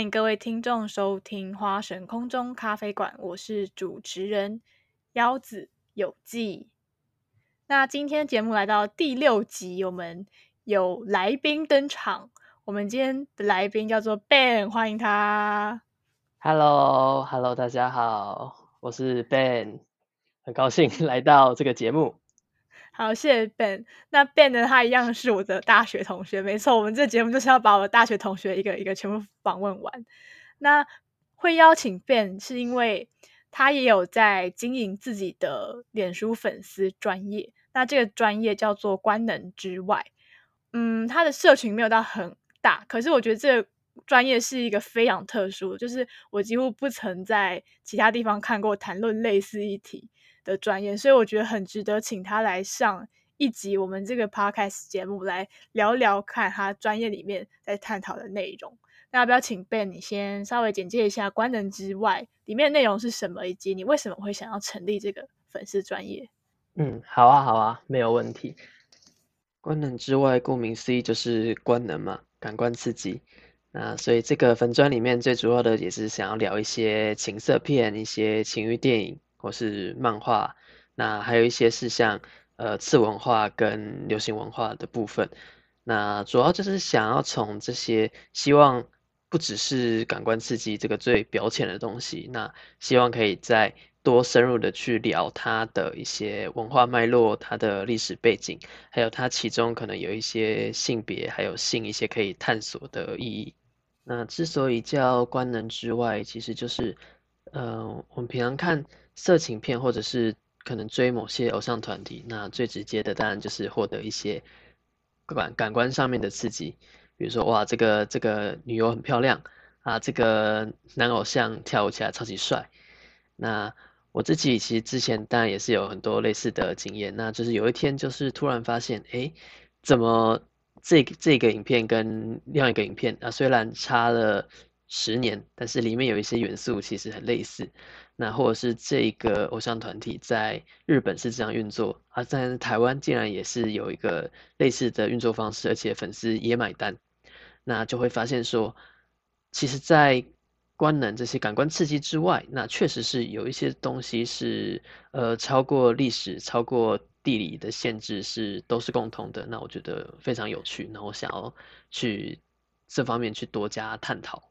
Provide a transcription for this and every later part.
欢迎各位听众收听花神空中咖啡馆，我是主持人腰子有记。那今天节目来到第六集，我们有来宾登场。我们今天的来宾叫做 Ben，欢迎他。Hello，Hello，大家好，我是 Ben，很高兴 来到这个节目。好，谢谢 Ben。那 Ben 呢？他一样是我的大学同学，没错。我们这节目就是要把我的大学同学一个一个全部访问完。那会邀请 Ben 是因为他也有在经营自己的脸书粉丝专业。那这个专业叫做“官能之外”。嗯，他的社群没有到很大，可是我觉得这个专业是一个非常特殊，就是我几乎不曾在其他地方看过谈论类似议题。的专业，所以我觉得很值得请他来上一集我们这个 podcast 节目，来聊聊看他专业里面在探讨的内容。那要不要请 Ben 你先稍微简介一下“官能之外”里面内容是什么，以及你为什么会想要成立这个粉丝专业？嗯，好啊，好啊，没有问题。官能之外，顾名思义就是官能嘛，感官刺激。那所以这个粉专里面最主要的也是想要聊一些情色片、一些情欲电影。或是漫画，那还有一些是像呃次文化跟流行文化的部分。那主要就是想要从这些，希望不只是感官刺激这个最表浅的东西，那希望可以再多深入的去聊它的一些文化脉络、它的历史背景，还有它其中可能有一些性别还有性一些可以探索的意义。那之所以叫官能之外，其实就是，呃，我们平常看。色情片，或者是可能追某些偶像团体，那最直接的当然就是获得一些感感官上面的刺激，比如说哇，这个这个女友很漂亮啊，这个男偶像跳舞起来超级帅。那我自己其实之前当然也是有很多类似的经验，那就是有一天就是突然发现，哎，怎么这这个影片跟另外一个影片啊，虽然差了十年，但是里面有一些元素其实很类似。那或者是这个偶像团体在日本是这样运作，啊在台湾竟然也是有一个类似的运作方式，而且粉丝也买单，那就会发现说，其实，在官能这些感官刺激之外，那确实是有一些东西是呃超过历史、超过地理的限制，是都是共同的。那我觉得非常有趣，那我想要去这方面去多加探讨。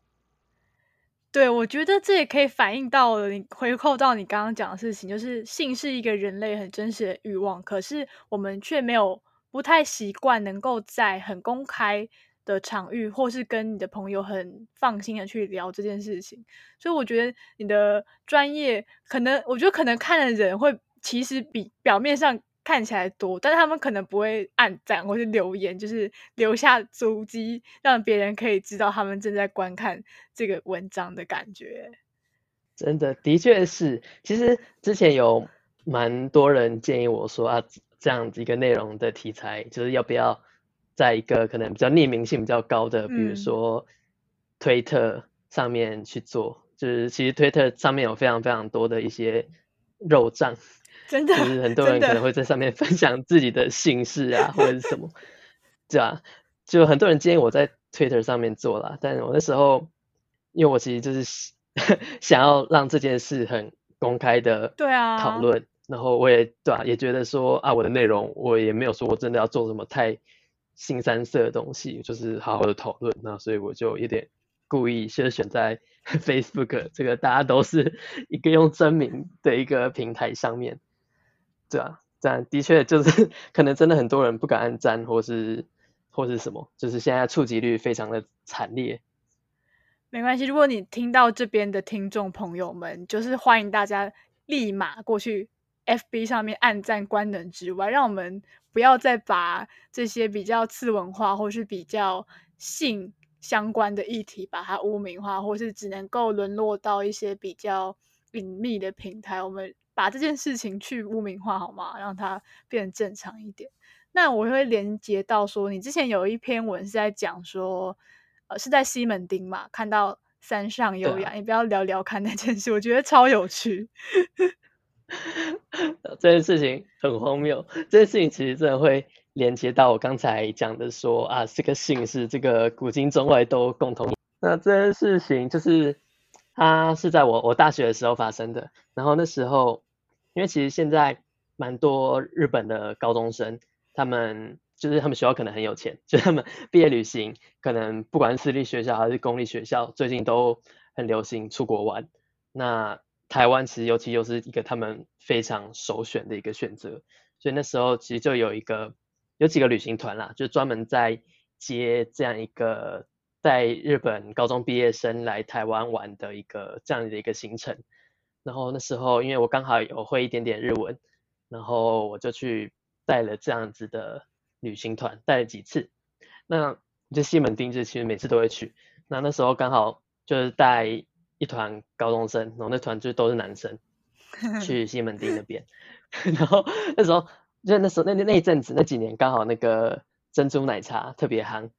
对，我觉得这也可以反映到你回扣到你刚刚讲的事情，就是性是一个人类很真实的欲望，可是我们却没有不太习惯能够在很公开的场域，或是跟你的朋友很放心的去聊这件事情。所以我觉得你的专业，可能我觉得可能看的人会其实比表面上。看起来多，但是他们可能不会按赞或是留言，就是留下足迹，让别人可以知道他们正在观看这个文章的感觉。真的，的确是。其实之前有蛮多人建议我说啊，这样子一个内容的题材，就是要不要在一个可能比较匿名性比较高的，比如说推特上面去做。就是其实推特上面有非常非常多的一些肉账。真的，就是很多人可能会在上面 分享自己的姓氏啊，或者是什么，对啊，就很多人建议我在 Twitter 上面做啦，但我那时候，因为我其实就是想 要让这件事很公开的对啊讨论，然后我也对啊，也觉得说啊，我的内容我也没有说我真的要做什么太新三色的东西，就是好好的讨论，那所以我就有点故意先选在 Facebook 这个大家都是一个用真名的一个平台上面。对啊，这样的确就是可能真的很多人不敢按赞，或是或是什么，就是现在触及率非常的惨烈。没关系，如果你听到这边的听众朋友们，就是欢迎大家立马过去 FB 上面按赞官能之外，让我们不要再把这些比较次文化或是比较性相关的议题把它污名化，或是只能够沦落到一些比较隐秘的平台，我们。把这件事情去污名化好吗？让它变得正常一点。那我会连接到说，你之前有一篇文是在讲说，呃，是在西门町嘛，看到山上优雅，你不要聊聊看那件事，我觉得超有趣。这件事情很荒谬，这件事情其实真的会连接到我刚才讲的说啊，这个姓是这个古今中外都共同那这件事情就是它是在我我大学的时候发生的，然后那时候因为其实现在蛮多日本的高中生，他们就是他们学校可能很有钱，就他们毕业旅行可能不管是私立学校还是公立学校，最近都很流行出国玩。那台湾其实尤其又是一个他们非常首选的一个选择，所以那时候其实就有一个有几个旅行团啦，就专门在接这样一个带日本高中毕业生来台湾玩的一个这样的一个行程。然后那时候因为我刚好有会一点点日文，然后我就去带了这样子的旅行团，带了几次。那就西门町，就其实每次都会去。那那时候刚好就是带。一团高中生，然后那团就都是男生，去西门町那边。然后那时候就那时候那那那一阵子那几年刚好那个珍珠奶茶特别夯，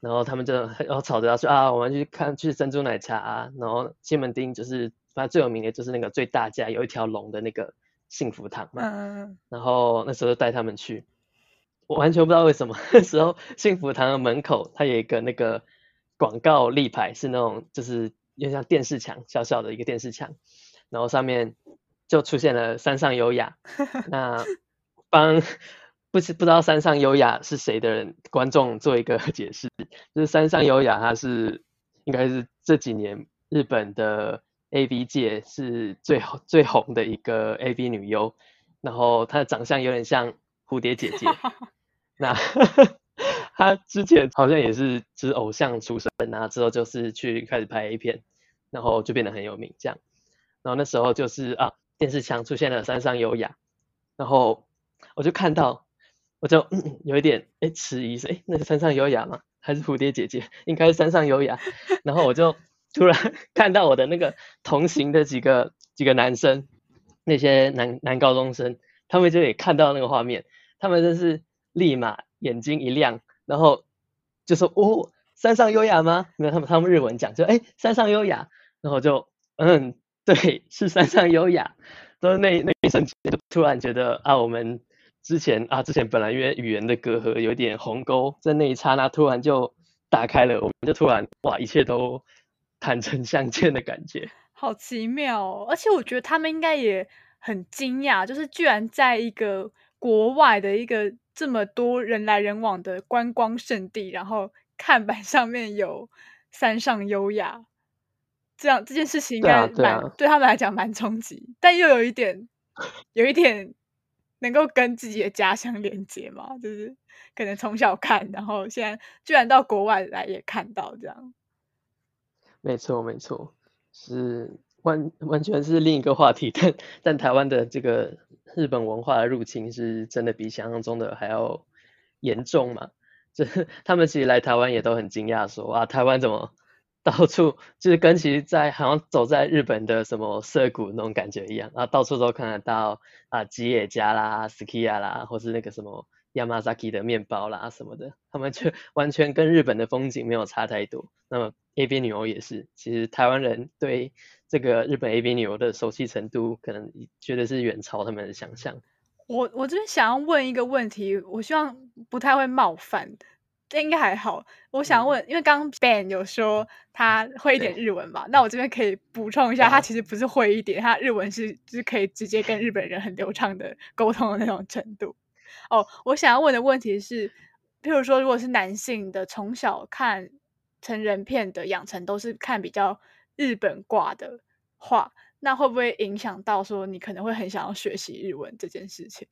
然后他们就然后吵着要说啊，我们去看去珍珠奶茶。啊，然后西门町就是反正最有名的就是那个最大家有一条龙的那个幸福堂嘛。嗯然后那时候就带他们去，我完全不知道为什么 那时候幸福堂的门口它有一个那个广告立牌，是那种就是。有点像电视墙，小小的一个电视墙，然后上面就出现了山上优雅。那帮不知不知道山上优雅是谁的人观众做一个 解释，就是山上优雅，他是应该是这几年日本的 A B 界是最 最红的一个 A B 女优，然后她的长相有点像蝴蝶姐姐。那 她之前好像也是是偶像出身啊，之后就是去开始拍 A 片，然后就变得很有名这样。然后那时候就是啊，电视墙出现了山上优雅，然后我就看到，我就嗯 有一点哎迟疑，是哎那是山上优雅吗？还是蝴蝶姐姐？应该是山上优雅。然后我就突然看到我的那个同行的几个几个男生，那些男男高中生，他们就也看到那个画面，他们真是立马眼睛一亮。然后就说哦，山上优雅吗？没有，他们他们日文讲就哎，山上优雅。然后就嗯，对，是山上优雅。都那那一瞬间，突然觉得啊，我们之前啊，之前本来因为语言的隔阂有点鸿沟，在那一刹那突然就打开了，我们就突然哇，一切都坦诚相见的感觉。好奇妙哦！而且我觉得他们应该也很惊讶，就是居然在一个国外的一个。这么多人来人往的观光圣地，然后看板上面有“山上优雅”，这样这件事情应该蛮对他们来讲蛮冲击，但又有一点，有一点能够跟自己的家乡连接嘛，就是可能从小看，然后现在居然到国外来也看到这样。没错，没错，是完完全是另一个话题，但但台湾的这个。日本文化的入侵是真的比想象中的还要严重嘛？就是他们其实来台湾也都很惊讶，说啊，台湾怎么到处就是跟其实在好像走在日本的什么涩谷那种感觉一样，啊，到处都看得到啊吉野家啦、s k i a 啦，或是那个什么 Yamazaki 的面包啦什么的，他们就完全跟日本的风景没有差太多。那么 A B 女优也是，其实台湾人对。这个日本 A B 女优的熟悉程度，可能觉得是远超他们的想象。我我这边想要问一个问题，我希望不太会冒犯，这应该还好。我想问，因为刚刚 Ben 有说他会一点日文嘛，那我这边可以补充一下，他其实不是会一点，他日文是就是可以直接跟日本人很流畅的沟通的那种程度。哦，我想要问的问题是，譬如说，如果是男性的，从小看成人片的养成都是看比较。日本挂的话，那会不会影响到说你可能会很想要学习日文这件事情？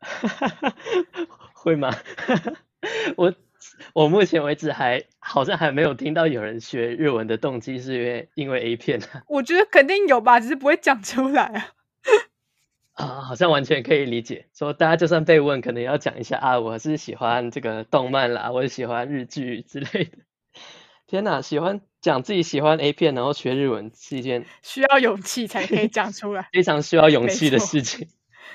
会吗？我我目前为止还好像还没有听到有人学日文的动机是因为因为 A 片我觉得肯定有吧，只是不会讲出来啊。啊，好像完全可以理解，说大家就算被问，可能要讲一下啊，我是喜欢这个动漫啦，我喜欢日剧之类的。天哪，喜欢讲自己喜欢 A 片，然后学日文是一件需要勇气才可以讲出来，非常需要勇气的事情。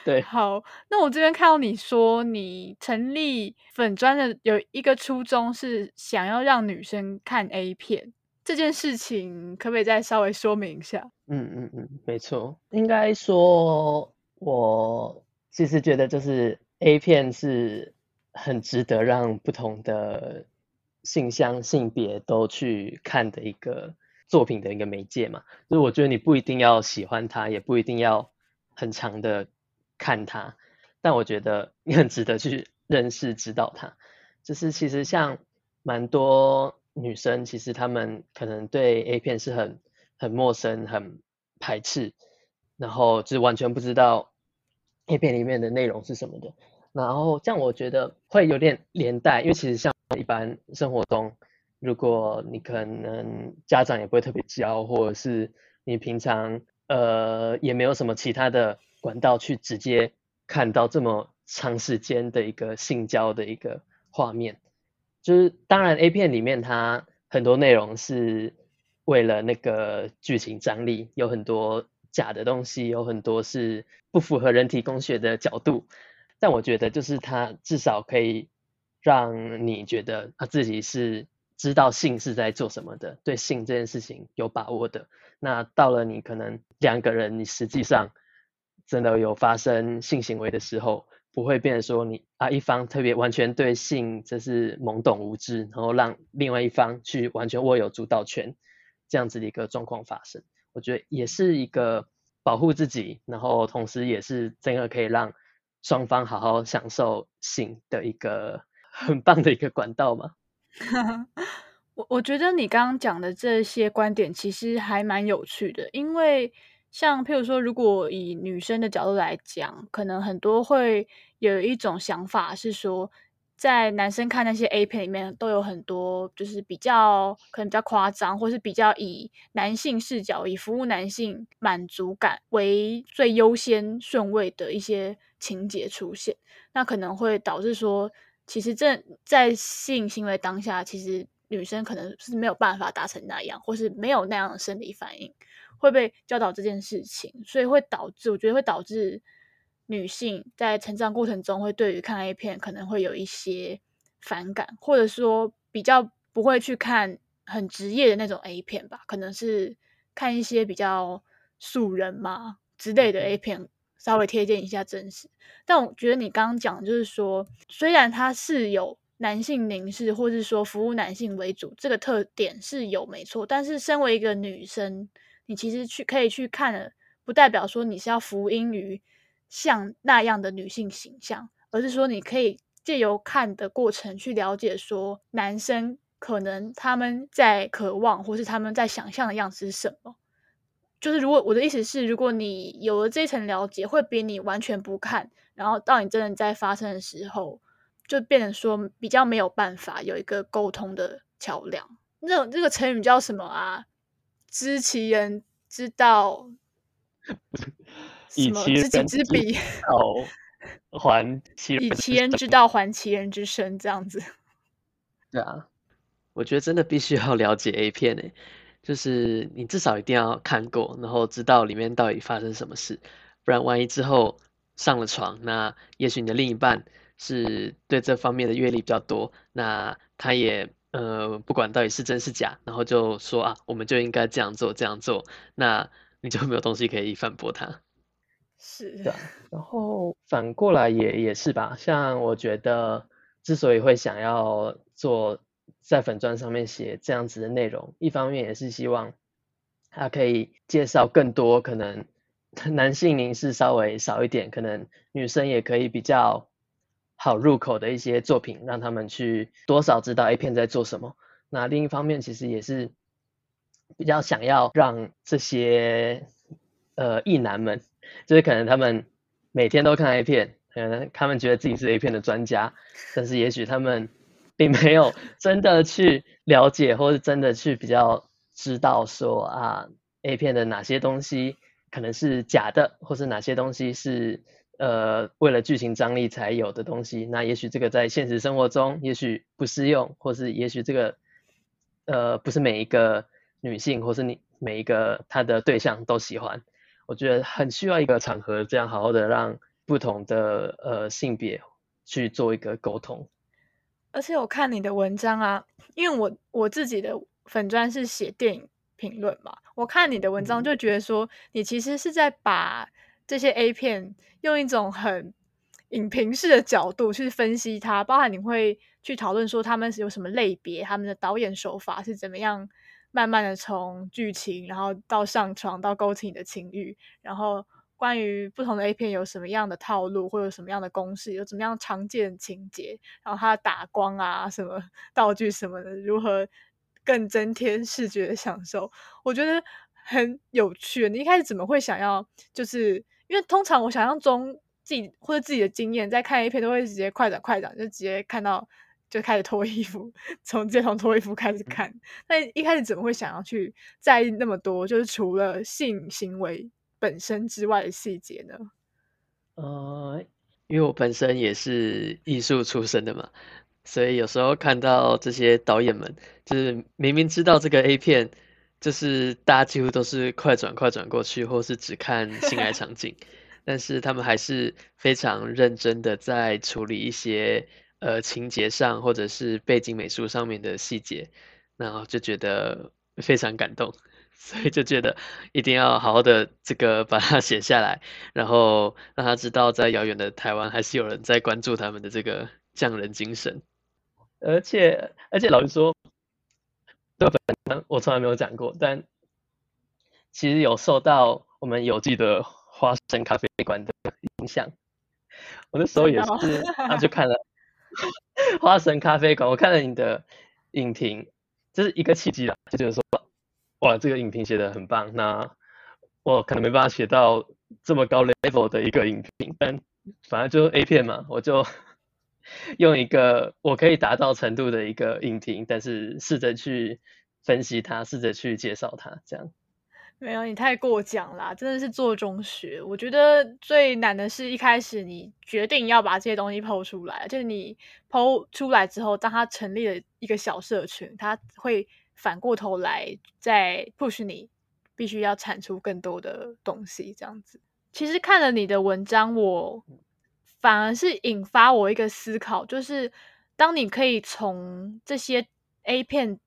对，好，那我这边看到你说你成立粉专的有一个初衷是想要让女生看 A 片，这件事情可不可以再稍微说明一下？嗯嗯嗯，没错，应该说，我其实觉得就是 A 片是很值得让不同的。性向、性别都去看的一个作品的一个媒介嘛。就是我觉得你不一定要喜欢它，也不一定要很长的看它，但我觉得你很值得去认识、知道它。就是其实像蛮多女生，其实她们可能对 A 片是很很陌生、很排斥，然后就是完全不知道 A 片里面的内容是什么的。然后这样我觉得会有点连带，因为其实像一般生活中，如果你可能家长也不会特别教，或者是你平常呃也没有什么其他的管道去直接看到这么长时间的一个性交的一个画面，就是当然 A 片里面它很多内容是为了那个剧情张力，有很多假的东西，有很多是不符合人体工学的角度。但我觉得，就是他至少可以让你觉得他自己是知道性是在做什么的，对性这件事情有把握的。那到了你可能两个人，你实际上真的有发生性行为的时候，不会变得说你啊一方特别完全对性这是懵懂无知，然后让另外一方去完全握有主导权，这样子的一个状况发生。我觉得也是一个保护自己，然后同时也是真的可以让。双方好好享受性的一个很棒的一个管道嘛？我我觉得你刚刚讲的这些观点其实还蛮有趣的，因为像譬如说，如果以女生的角度来讲，可能很多会有一种想法是说。在男生看那些 A 片里面，都有很多就是比较可能比较夸张，或是比较以男性视角、以服务男性满足感为最优先顺位的一些情节出现，那可能会导致说，其实正在性行为当下，其实女生可能是没有办法达成那样，或是没有那样的生理反应，会被教导这件事情，所以会导致，我觉得会导致。女性在成长过程中会对于看 A 片可能会有一些反感，或者说比较不会去看很职业的那种 A 片吧，可能是看一些比较素人嘛之类的 A 片，稍微贴近一下真实。但我觉得你刚刚讲就是说，虽然它是有男性凝视，或是说服务男性为主这个特点是有没错，但是身为一个女生，你其实去可以去看的，不代表说你是要服膺于。像那样的女性形象，而是说你可以借由看的过程去了解，说男生可能他们在渴望或是他们在想象的样子是什么。就是如果我的意思是，如果你有了这一层了解，会比你完全不看，然后到你真的在发生的时候，就变成说比较没有办法有一个沟通的桥梁。那这个成语叫什么啊？知其人之道。以其人之道，还其以其人之道还其人之身，这样子。对啊，我觉得真的必须要了解 A 片诶，就是你至少一定要看过，然后知道里面到底发生什么事，不然万一之后上了床，那也许你的另一半是对这方面的阅历比较多，那他也呃不管到底是真是假，然后就说啊，我们就应该这样做这样做，那你就没有东西可以反驳他。是的，然后反过来也也是吧。像我觉得，之所以会想要做在粉钻上面写这样子的内容，一方面也是希望它可以介绍更多可能男性凝视稍微少一点，可能女生也可以比较好入口的一些作品，让他们去多少知道 A 片在做什么。那另一方面，其实也是比较想要让这些呃异男们。就是可能他们每天都看 A 片，可能他们觉得自己是 A 片的专家，但是也许他们并没有真的去了解，或是真的去比较知道说啊 A 片的哪些东西可能是假的，或是哪些东西是呃为了剧情张力才有的东西。那也许这个在现实生活中也许不适用，或是也许这个呃不是每一个女性或是你每一个他的对象都喜欢。我觉得很需要一个场合，这样好好的让不同的呃性别去做一个沟通。而且我看你的文章啊，因为我我自己的粉砖是写电影评论嘛，我看你的文章就觉得说，你其实是在把这些 A 片用一种很影评式的角度去分析它，包含你会去讨论说他们是有什么类别，他们的导演手法是怎么样，慢慢的从剧情，然后到上床，到勾起你的情欲，然后关于不同的 A 片有什么样的套路，或者什么样的公式，有怎么样常见情节，然后它的打光啊，什么道具什么的，如何更增添视觉的享受，我觉得很有趣。你一开始怎么会想要？就是因为通常我想象中。自己或者自己的经验，在看 A 片都会直接快转快转，就直接看到就开始脱衣服，从直接从脱衣服开始看。那一开始怎么会想要去在意那么多，就是除了性行为本身之外的细节呢？呃，因为我本身也是艺术出身的嘛，所以有时候看到这些导演们，就是明明知道这个 A 片，就是大家几乎都是快转快转过去，或是只看性爱场景。但是他们还是非常认真的在处理一些呃情节上或者是背景美术上面的细节，然后就觉得非常感动，所以就觉得一定要好好的这个把它写下来，然后让他知道在遥远的台湾还是有人在关注他们的这个匠人精神。而且而且老实说，这本我从来没有讲过，但其实有受到我们有记的。花生咖啡馆的影响，我那时候也是，他就看了 花神咖啡馆，我看了你的影评，这是一个契机啦，就觉得说，哇，这个影评写的很棒，那我可能没办法写到这么高 level 的一个影评，但反正就是 A 片嘛，我就用一个我可以达到程度的一个影评，但是试着去分析它，试着去介绍它，这样。没有，你太过奖啦，真的是做中学。我觉得最难的是一开始你决定要把这些东西剖出来，就是你剖出来之后，当它成立了一个小社群，它会反过头来再 push 你，必须要产出更多的东西。这样子，其实看了你的文章，我反而是引发我一个思考，就是当你可以从这些 A 片，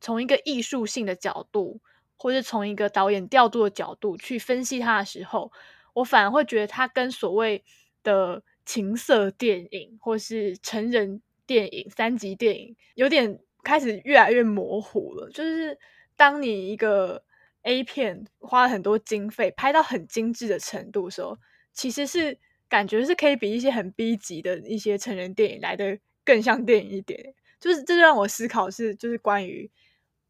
从一个艺术性的角度。或者从一个导演调度的角度去分析它的时候，我反而会觉得它跟所谓的情色电影或是成人电影、三级电影有点开始越来越模糊了。就是当你一个 A 片花了很多经费拍到很精致的程度的时候，其实是感觉是可以比一些很 B 级的一些成人电影来的更像电影一点。就是这让我思考是，就是关于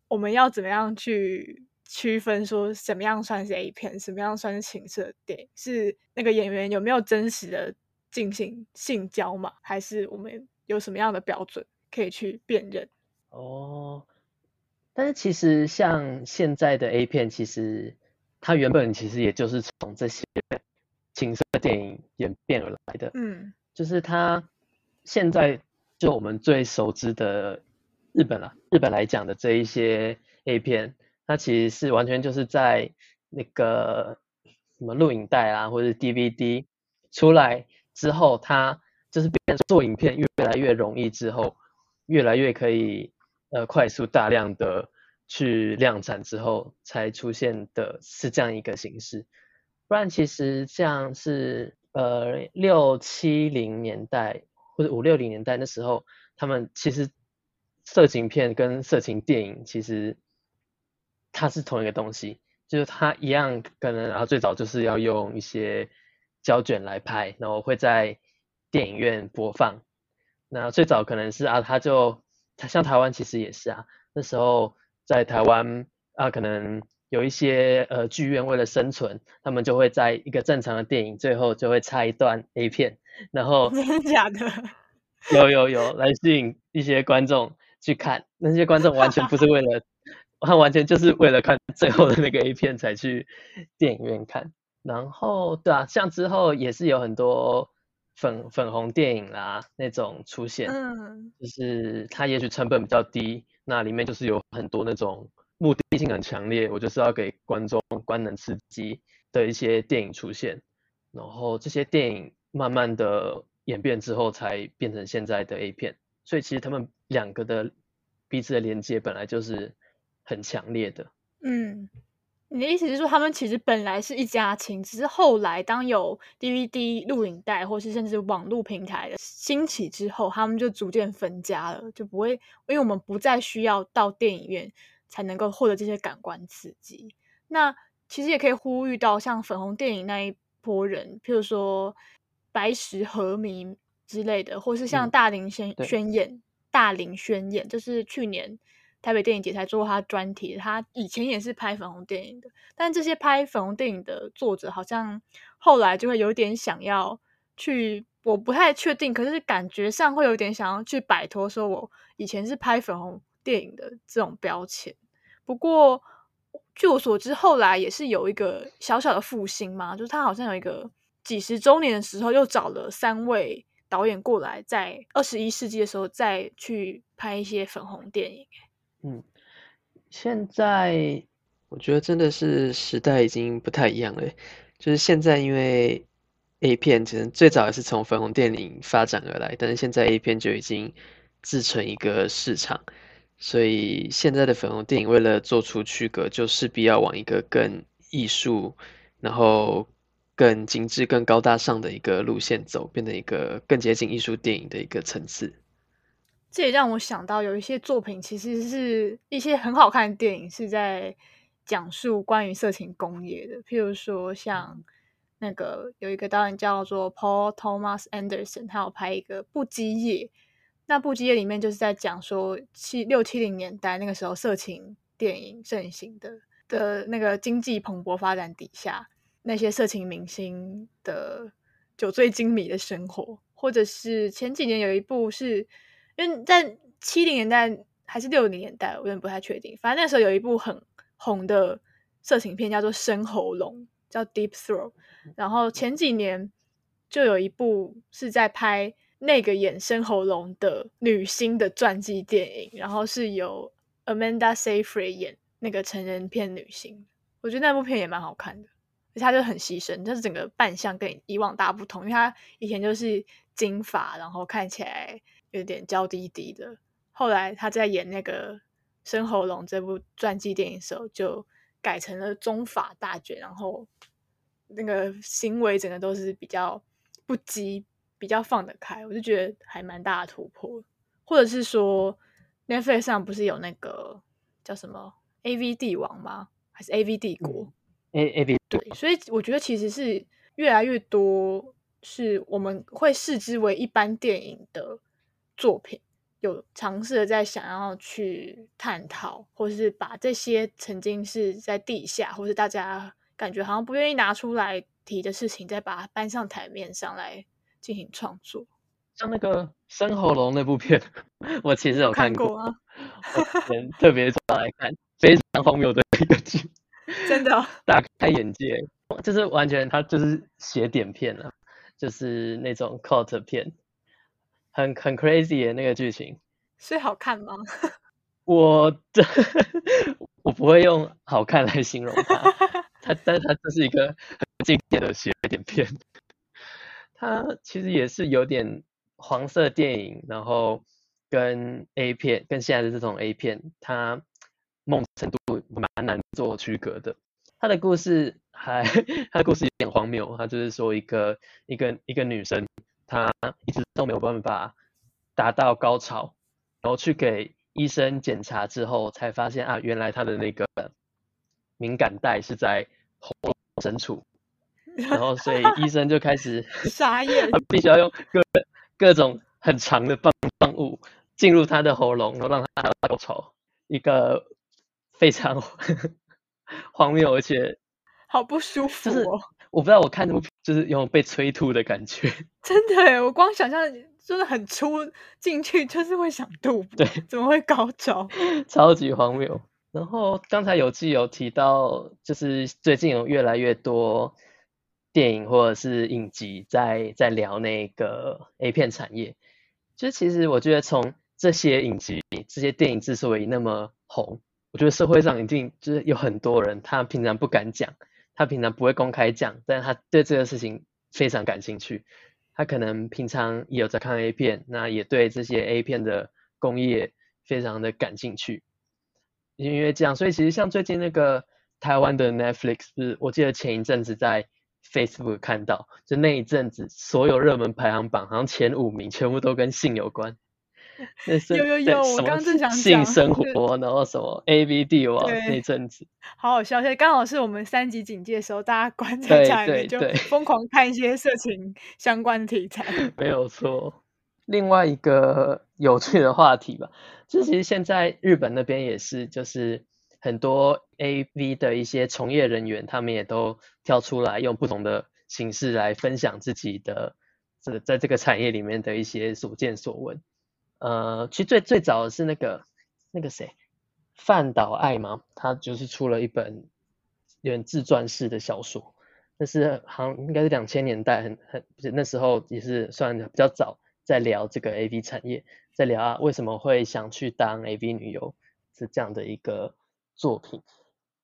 我们要怎么样去。区分说什么样算是 A 片，什么样算是情色电影？是那个演员有没有真实的进行性交嘛？还是我们有什么样的标准可以去辨认？哦，但是其实像现在的 A 片，其实它原本其实也就是从这些情色电影演变而来的。嗯，就是它现在就我们最熟知的日本啊，日本来讲的这一些 A 片。它其实是完全就是在那个什么录影带啊，或者 DVD 出来之后，它就是变做影片越来越容易之后，越来越可以呃快速大量的去量产之后，才出现的是这样一个形式。不然其实像是呃六七零年代或者五六零年代那时候，他们其实色情片跟色情电影其实。它是同一个东西，就是它一样，可能然后最早就是要用一些胶卷来拍，然后会在电影院播放。那最早可能是啊，它就它像台湾其实也是啊，那时候在台湾啊，可能有一些呃剧院为了生存，他们就会在一个正常的电影最后就会插一段 A 片，然后真的假的？有有有，来吸引一些观众去看，那些观众完全不是为了。他完全就是为了看最后的那个 A 片才去电影院看，然后对啊，像之后也是有很多粉粉红电影啦那种出现，嗯，就是它也许成本比较低，那里面就是有很多那种目的性很强烈，我就是要给观众观能刺激的一些电影出现，然后这些电影慢慢的演变之后才变成现在的 A 片，所以其实他们两个的彼此的连接本来就是。很强烈的，嗯，你的意思是说，他们其实本来是一家亲，只是后来当有 DVD 录影带，或是甚至网络平台的兴起之后，他们就逐渐分家了，就不会，因为我们不再需要到电影院才能够获得这些感官刺激。那其实也可以呼吁到像粉红电影那一波人，譬如说白石和弥之类的，或是像大林宣宣言、大林宣言，就是去年。台北电影节才做他专题，他以前也是拍粉红电影的，但这些拍粉红电影的作者好像后来就会有点想要去，我不太确定，可是感觉上会有点想要去摆脱说我以前是拍粉红电影的这种标签。不过据我所知，后来也是有一个小小的复兴嘛，就是他好像有一个几十周年的时候，又找了三位导演过来，在二十一世纪的时候再去拍一些粉红电影。嗯，现在我觉得真的是时代已经不太一样了。就是现在，因为 A 片其实最早也是从粉红电影发展而来，但是现在 A 片就已经自成一个市场，所以现在的粉红电影为了做出区隔，就势必要往一个更艺术，然后更精致、更高大上的一个路线走，变成一个更接近艺术电影的一个层次。这也让我想到，有一些作品其实是一些很好看的电影，是在讲述关于色情工业的。譬如说，像那个有一个导演叫做 Paul Thomas Anderson，他有拍一个《不羁夜》。那《不羁夜》里面就是在讲说七六七零年代那个时候色情电影盛行的的那个经济蓬勃发展底下，那些色情明星的酒醉金迷的生活，或者是前几年有一部是。因为在七零年代还是六零年代，我有点不太确定。反正那时候有一部很红的色情片，叫做《深喉咙》，叫《Deep Throat》。然后前几年就有一部是在拍那个演深喉咙的女星的传记电影，然后是由 Amanda Seyfried 演那个成人片女星。我觉得那部片也蛮好看的，而且她就很牺牲，就是整个扮相跟以往大不同，因为她以前就是金发，然后看起来。有点娇滴滴的。后来他在演那个《深喉咙》这部传记电影的时候，就改成了中法大卷，然后那个行为整个都是比较不羁，比较放得开。我就觉得还蛮大的突破。或者是说，Netflix 上不是有那个叫什么 AV 帝王吗？还是 AV 帝国？A A V 对，所以我觉得其实是越来越多是我们会视之为一般电影的。作品有尝试的在想要去探讨，或是把这些曾经是在地下，或是大家感觉好像不愿意拿出来提的事情，再把它搬上台面上来进行创作。像那个《生喉咙》那部片，我其实有看过啊，特别抓来看，非常荒谬的一个剧，真的 打开眼界，就是完全他就是写点片了，就是那种 cult 片。很很 crazy 的那个剧情，所以好看吗？我这 我不会用好看来形容它，它但是它这是一个很经典的写点片，它其实也是有点黄色电影，然后跟 A 片跟现在的这种 A 片，它梦程度蛮难做区隔的。它的故事还它的故事有点荒谬，它就是说一个一个一个女生。他一直都没有办法达到高潮，然后去给医生检查之后，才发现啊，原来他的那个敏感带是在喉咙深处，然后所以医生就开始 傻眼，他必须要用各各种很长的棒棒物进入他的喉咙，然后让他高潮，一个非常 荒谬而且好不舒服哦。我不知道我看这部就是有种被催吐的感觉，真的，我光想象真的很粗进去就是会想吐，对，怎么会高潮？超级荒谬。然后刚才有记有提到，就是最近有越来越多电影或者是影集在在聊那个 A 片产业。就其实我觉得从这些影集、这些电影之所以那么红，我觉得社会上一定就是有很多人他平常不敢讲。他平常不会公开讲，但他对这个事情非常感兴趣。他可能平常也有在看 A 片，那也对这些 A 片的工业非常的感兴趣。因为这样，所以其实像最近那个台湾的 Netflix 是，我记得前一阵子在 Facebook 看到，就那一阵子所有热门排行榜，好像前五名全部都跟性有关。有有有，我刚正想性生活，然后什么 A V D 王那阵子，好好笑。现在刚好是我们三级警戒的时候，大家关在家里面就疯狂看一些色情相关题材。没有错。另外一个有趣的话题吧，就其实现在日本那边也是，就是很多 A V 的一些从业人员，他们也都跳出来用不同的形式来分享自己的这在这个产业里面的一些所见所闻。呃，其实最最早是那个那个谁，范岛爱嘛，他就是出了一本有点自传式的小说，那是好像应该是两千年代，很很不是那时候也是算比较早在聊这个 A V 产业，在聊啊为什么会想去当 A V 女优是这样的一个作品。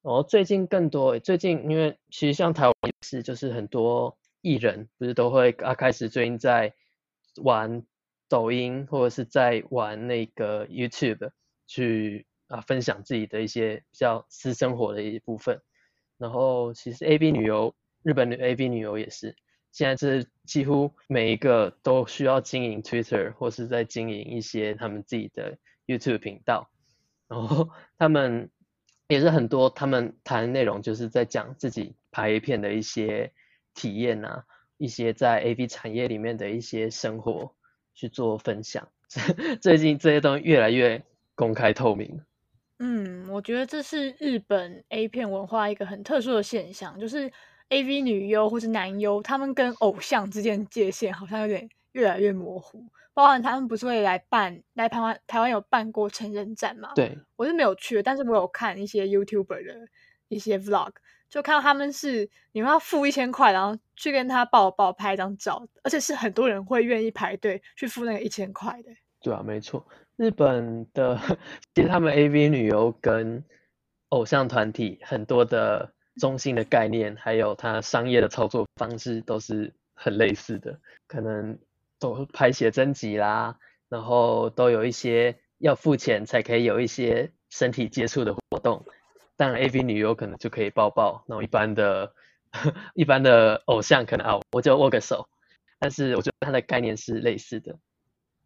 然后最近更多，最近因为其实像台湾是，就是很多艺人不是都会啊开始最近在玩。抖音或者是在玩那个 YouTube 去啊分享自己的一些比较私生活的一部分，然后其实 A B 女优日本的 A B 女优也是，现在是几乎每一个都需要经营 Twitter 或是在经营一些他们自己的 YouTube 频道，然后他们也是很多他们谈内容就是在讲自己拍 A 片的一些体验啊，一些在 A B 产业里面的一些生活。去做分享，最近这些东西越来越公开透明。嗯，我觉得这是日本 A 片文化一个很特殊的现象，就是 A V 女优或是男优，他们跟偶像之间界限好像有点越来越模糊。包含他们不是会来办来台湾，台湾有办过成人展嘛？对，我是没有去，但是我有看一些 YouTuber 的一些 Vlog。就看到他们是你们要付一千块，然后去跟他抱抱拍一张照，而且是很多人会愿意排队去付那个一千块的。对啊，没错，日本的 其实他们 AV 女优跟偶像团体很多的中心的概念，还有他商业的操作方式都是很类似的，可能都拍写真集啦，然后都有一些要付钱才可以有一些身体接触的活动。当然，AV 女优可能就可以抱抱，那种一般的、一般的偶像可能啊，我就握个手。但是我觉得它的概念是类似的。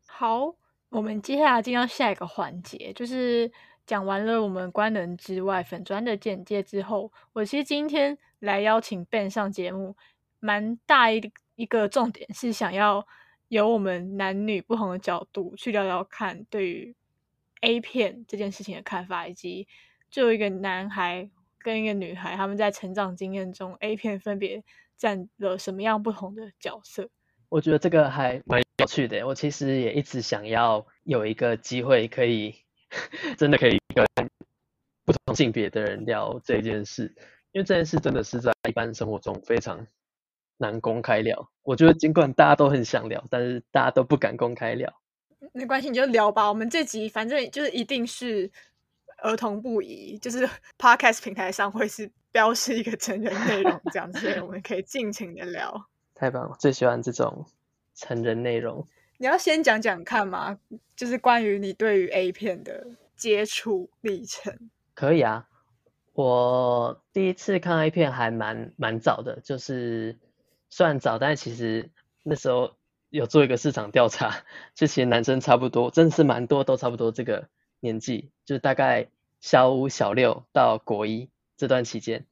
好，我们接下来进到下一个环节，就是讲完了我们官能之外粉砖的简介之后，我其实今天来邀请 Ben 上节目，蛮大一一个重点是想要由我们男女不同的角度去聊聊看对于 A 片这件事情的看法，以及。就一个男孩跟一个女孩，他们在成长经验中，A 片分别占了什么样不同的角色？我觉得这个还蛮有趣的。我其实也一直想要有一个机会，可以 真的可以跟不同性别的人聊这件事，因为这件事真的是在一般生活中非常难公开聊。我觉得尽管大家都很想聊，但是大家都不敢公开聊。没关系，你就聊吧。我们这集反正就是一定是。儿童不宜，就是 podcast 平台上会是标示一个成人内容这样，所以我们可以尽情的聊。太棒了，最喜欢这种成人内容。你要先讲讲看吗？就是关于你对于 A 片的接触历程。可以啊，我第一次看 A 片还蛮蛮早的，就是算早，但其实那时候有做一个市场调查，就其实男生差不多，真的是蛮多，都差不多这个。年纪就是大概小五、小六到国一这段期间，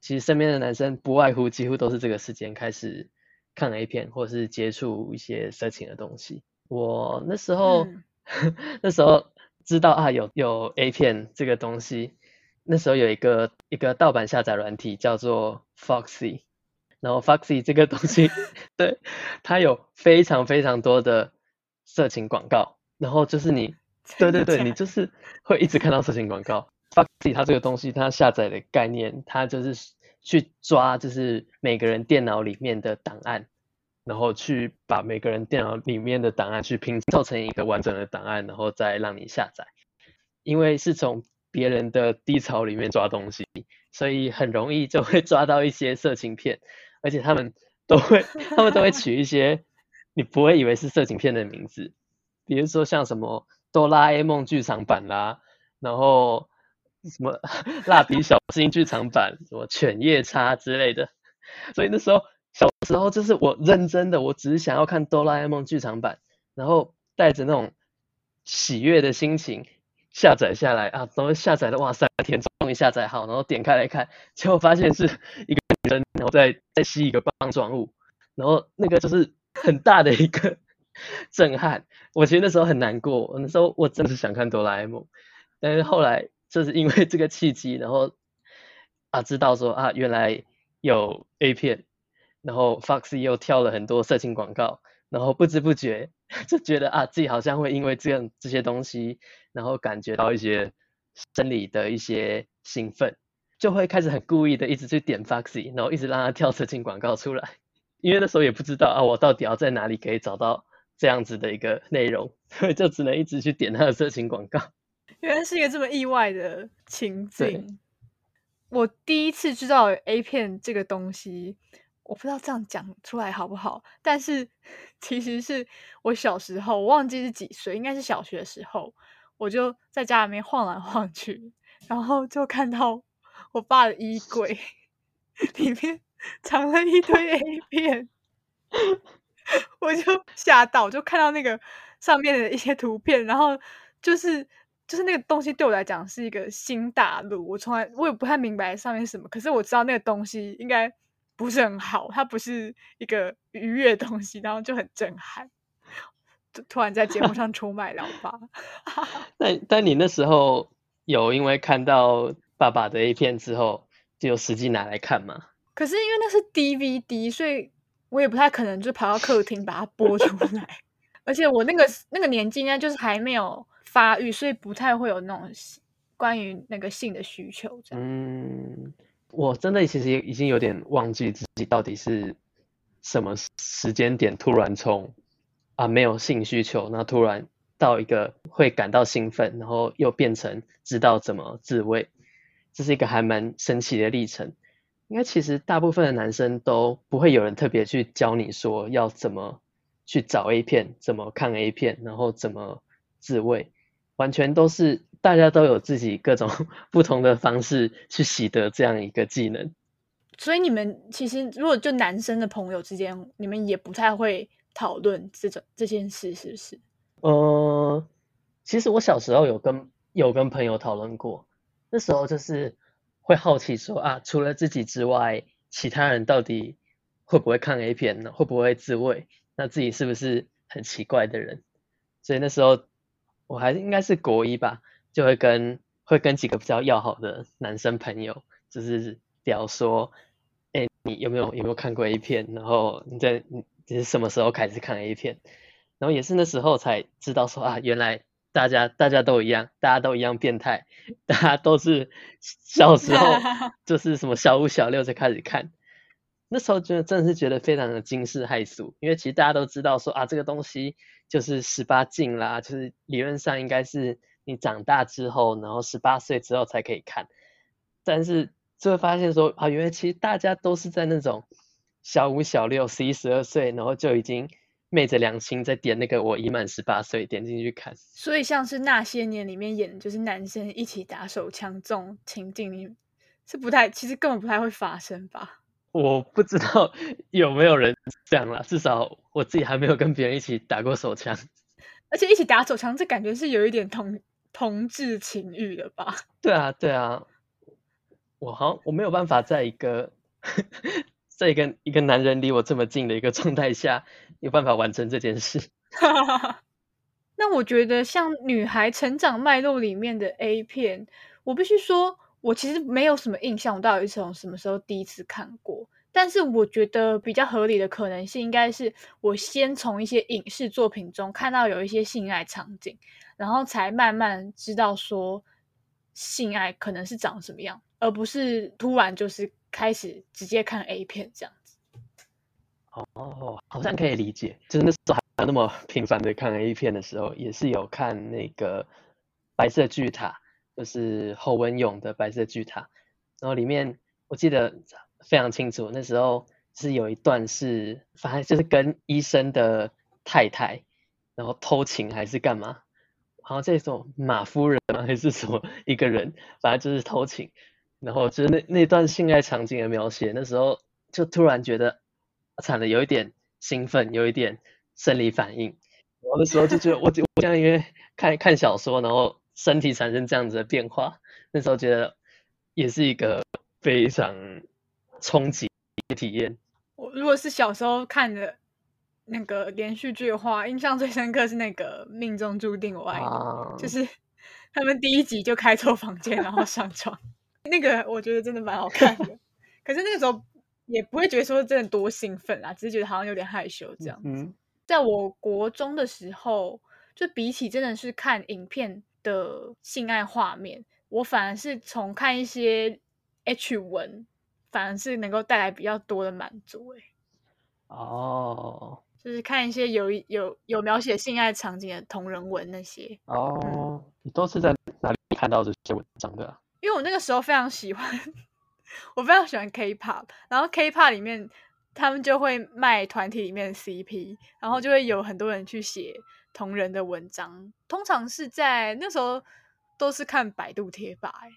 其实身边的男生不外乎几乎都是这个时间开始看 A 片，或者是接触一些色情的东西。我那时候 那时候知道啊有有 A 片这个东西，那时候有一个一个盗版下载软体叫做 Foxy，然后 Foxy 这个东西 对它有非常非常多的色情广告，然后就是你。对对对，你就是会一直看到色情广告。Foxy 它这个东西，它下载的概念，它就是去抓，就是每个人电脑里面的档案，然后去把每个人电脑里面的档案去拼凑成一个完整的档案，然后再让你下载。因为是从别人的低槽里面抓东西，所以很容易就会抓到一些色情片，而且他们都会，他们都会取一些你不会以为是色情片的名字，比如说像什么。哆啦 A 梦剧场版啦，然后什么 蜡笔小新剧场版，什么犬夜叉之类的。所以那时候小时候就是我认真的，我只是想要看哆啦 A 梦剧场版，然后带着那种喜悦的心情下载下来啊，然后下载的哇塞，天终于下载好，然后点开来看，结果发现是一个女生，然后在在吸一个棒状物，然后那个就是很大的一个 震撼。我其实那时候很难过，那时候我真的是想看哆啦 A 梦，但是后来就是因为这个契机，然后啊知道说啊原来有 A 片，然后 Foxy 又跳了很多色情广告，然后不知不觉 就觉得啊自己好像会因为这样这些东西，然后感觉到一些生理的一些兴奋，就会开始很故意的一直去点 Foxy，然后一直让他跳色情广告出来，因为那时候也不知道啊我到底要在哪里可以找到。这样子的一个内容，所以就只能一直去点他的色情广告。原来是一个这么意外的情境。我第一次知道 A 片这个东西，我不知道这样讲出来好不好，但是 其实是我小时候，我忘记是几岁，应该是小学的时候，我就在家里面晃来晃去，然后就看到我爸的衣柜 里面藏了一堆 A 片。我就 吓到，就看到那个上面的一些图片，然后就是就是那个东西对我来讲是一个新大陆，我从来我也不太明白上面什么，可是我知道那个东西应该不是很好，它不是一个愉悦的东西，然后就很震撼，就突然在节目上出卖了吧？但但你那时候有因为看到爸爸的 A 片之后，就有实际拿来看吗？可是因为那是 DVD，所以。我也不太可能就跑到客厅把它播出来，而且我那个那个年纪呢，就是还没有发育，所以不太会有那种关于那个性的需求。这样，嗯，我真的其实已经有点忘记自己到底是什么时间点突然从啊没有性需求，那突然到一个会感到兴奋，然后又变成知道怎么自慰，这是一个还蛮神奇的历程。应该其实大部分的男生都不会有人特别去教你说要怎么去找 A 片，怎么看 A 片，然后怎么自慰，完全都是大家都有自己各种 不同的方式去习得这样一个技能。所以你们其实如果就男生的朋友之间，你们也不太会讨论这种这件事，是不是？呃，其实我小时候有跟有跟朋友讨论过，那时候就是。会好奇说啊，除了自己之外，其他人到底会不会看 A 片呢？会不会自慰？那自己是不是很奇怪的人？所以那时候我还应该是国一吧，就会跟会跟几个比较要好的男生朋友，就是聊说，哎，你有没有有没有看过 A 片？然后你在你是什么时候开始看 A 片？然后也是那时候才知道说啊，原来。大家大家都一样，大家都一样变态，大家都是小时候 就是什么小五小六才开始看，那时候就真的是觉得非常的惊世骇俗，因为其实大家都知道说啊这个东西就是十八禁啦，就是理论上应该是你长大之后，然后十八岁之后才可以看，但是就会发现说啊原来其实大家都是在那种小五小六十一十二岁，然后就已经。昧着良心在点那个，我已满十八岁，点进去看。所以像是那些年里面演，就是男生一起打手枪这种情境，是不太，其实根本不太会发生吧？我不知道有没有人这样啦，至少我自己还没有跟别人一起打过手枪。而且一起打手枪，这感觉是有一点同同志情欲的吧？对啊，对啊，我好，我没有办法在一个。在一个一个男人离我这么近的一个状态下，有办法完成这件事？那我觉得像女孩成长脉络里面的 A 片，我必须说，我其实没有什么印象，我到底从什么时候第一次看过。但是我觉得比较合理的可能性，应该是我先从一些影视作品中看到有一些性爱场景，然后才慢慢知道说性爱可能是长什么样，而不是突然就是。开始直接看 A 片这样，哦，好像可以理解。就是那时候还那么频繁的看 A 片的时候，也是有看那个《白色巨塔》，就是侯文勇的《白色巨塔》。然后里面我记得非常清楚，那时候是有一段是，反正就是跟医生的太太，然后偷情还是干嘛，好像这种马夫人？还是什么一个人，反正就是偷情，然后就是那那段性爱场景的描写，那时候就突然觉得惨了，有一点兴奋，有一点生理反应。我的时候就觉得，我我这样因为看看小说，然后身体产生这样子的变化，那时候觉得也是一个非常冲击的体验。我如果是小时候看的那个连续剧的话，印象最深刻是那个《命中注定我爱你》，就是 他们第一集就开错房间，然后上床，那个我觉得真的蛮好看的。可是那个时候也不会觉得说真的多兴奋啊，只是觉得好像有点害羞这样子。在我国中的时候，就比起真的是看影片的性爱画面，我反而是从看一些 H 文，反而是能够带来比较多的满足。哎，哦，就是看一些有有有描写性爱场景的同人文那些。哦，你都是在哪里看到这些文章的？因为我那个时候非常喜欢，我非常喜欢 K-pop，然后 K-pop 里面。他们就会卖团体里面的 CP，然后就会有很多人去写同人的文章。通常是在那时候都是看百度贴吧，哎，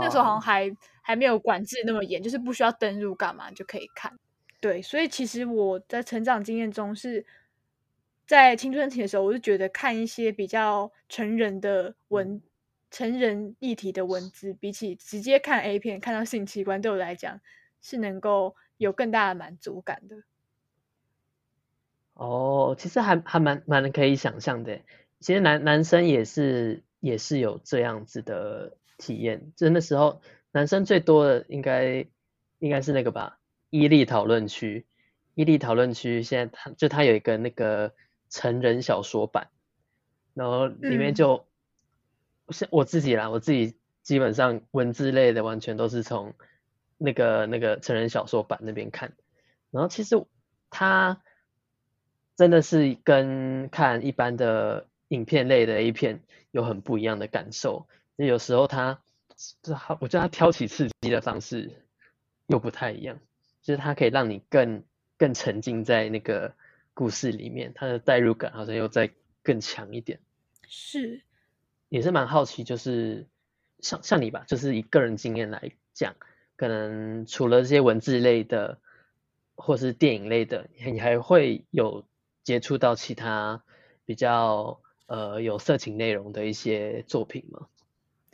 那时候好像还还没有管制那么严，就是不需要登入干嘛就可以看。对，所以其实我在成长经验中是在青春期的时候，我就觉得看一些比较成人的文、成人议题的文字，比起直接看 A 片看到性器官，对我来讲是能够。有更大的满足感的哦，其实还还蛮蛮可以想象的。其实男男生也是也是有这样子的体验。就那时候男生最多的应该应该是那个吧，伊利讨论区。伊利讨论区现在它就它有一个那个成人小说版，然后里面就像我自己啦，我自己基本上文字类的完全都是从。那个那个成人小说版那边看，然后其实它真的是跟看一般的影片类的 A 片有很不一样的感受。有时候它，就好我觉得它挑起刺激的方式又不太一样，就是它可以让你更更沉浸在那个故事里面，它的代入感好像又再更强一点。是，也是蛮好奇，就是像像你吧，就是以个人经验来讲。可能除了这些文字类的，或是电影类的，你还会有接触到其他比较呃有色情内容的一些作品吗？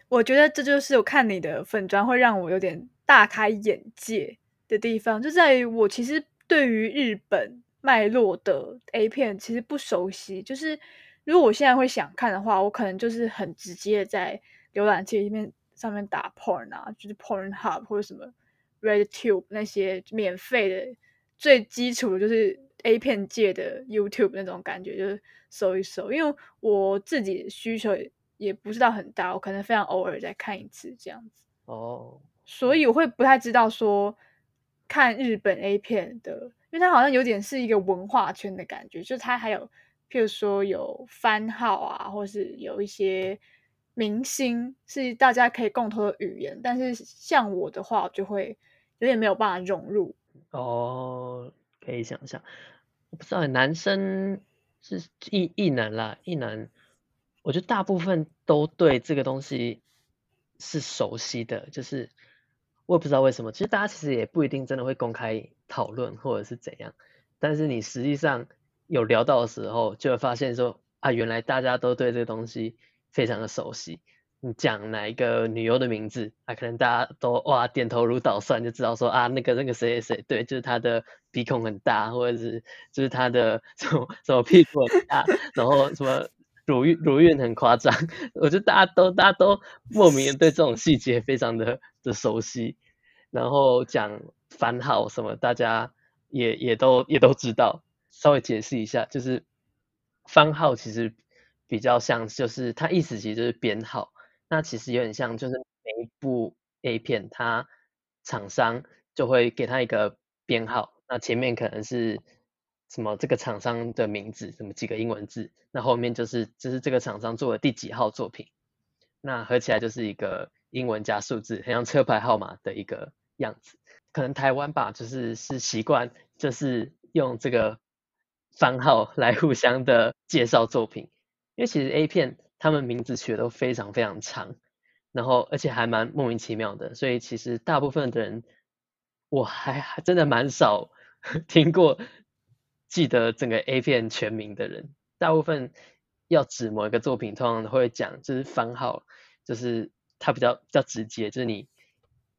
我觉得这就是我看你的粉砖会让我有点大开眼界的地方，就在于我其实对于日本脉络的 A 片其实不熟悉。就是如果我现在会想看的话，我可能就是很直接在浏览器里面。上面打 porn 啊，就是 porn hub 或者什么 red tube 那些免费的最基础的就是 A 片界的 YouTube 那种感觉，就是搜一搜。因为我自己需求也不是到很大，我可能非常偶尔再看一次这样子。哦，所以我会不太知道说看日本 A 片的，因为它好像有点是一个文化圈的感觉，就是它还有譬如说有番号啊，或是有一些。明星是大家可以共同的语言，但是像我的话，就会有点没有办法融入。哦，可以想象，我不知道男生是异异男啦，异男，我觉得大部分都对这个东西是熟悉的，就是我也不知道为什么，其实大家其实也不一定真的会公开讨论或者是怎样，但是你实际上有聊到的时候，就会发现说啊，原来大家都对这个东西。非常的熟悉，你讲哪一个女优的名字，啊，可能大家都哇点头如捣蒜，就知道说啊，那个那个谁谁谁，对，就是他的鼻孔很大，或者是就是他的什么什么屁股很大，然后什么乳晕乳晕很夸张，我觉得大家都大家都莫名的对这种细节非常的的熟悉，然后讲番号什么，大家也也都也都知道，稍微解释一下，就是番号其实。比较像就是它意思其实就是编号，那其实有点像就是每一部 A 片，它厂商就会给它一个编号，那前面可能是什么这个厂商的名字，什么几个英文字，那后面就是就是这个厂商做的第几号作品，那合起来就是一个英文加数字，很像车牌号码的一个样子。可能台湾吧，就是是习惯就是用这个番号来互相的介绍作品。因为其实 A 片他们名字取的都非常非常长，然后而且还蛮莫名其妙的，所以其实大部分的人我还还真的蛮少 听过记得整个 A 片全名的人，大部分要指某一个作品，通常会讲就是番号，就是它比较比较直接，就是你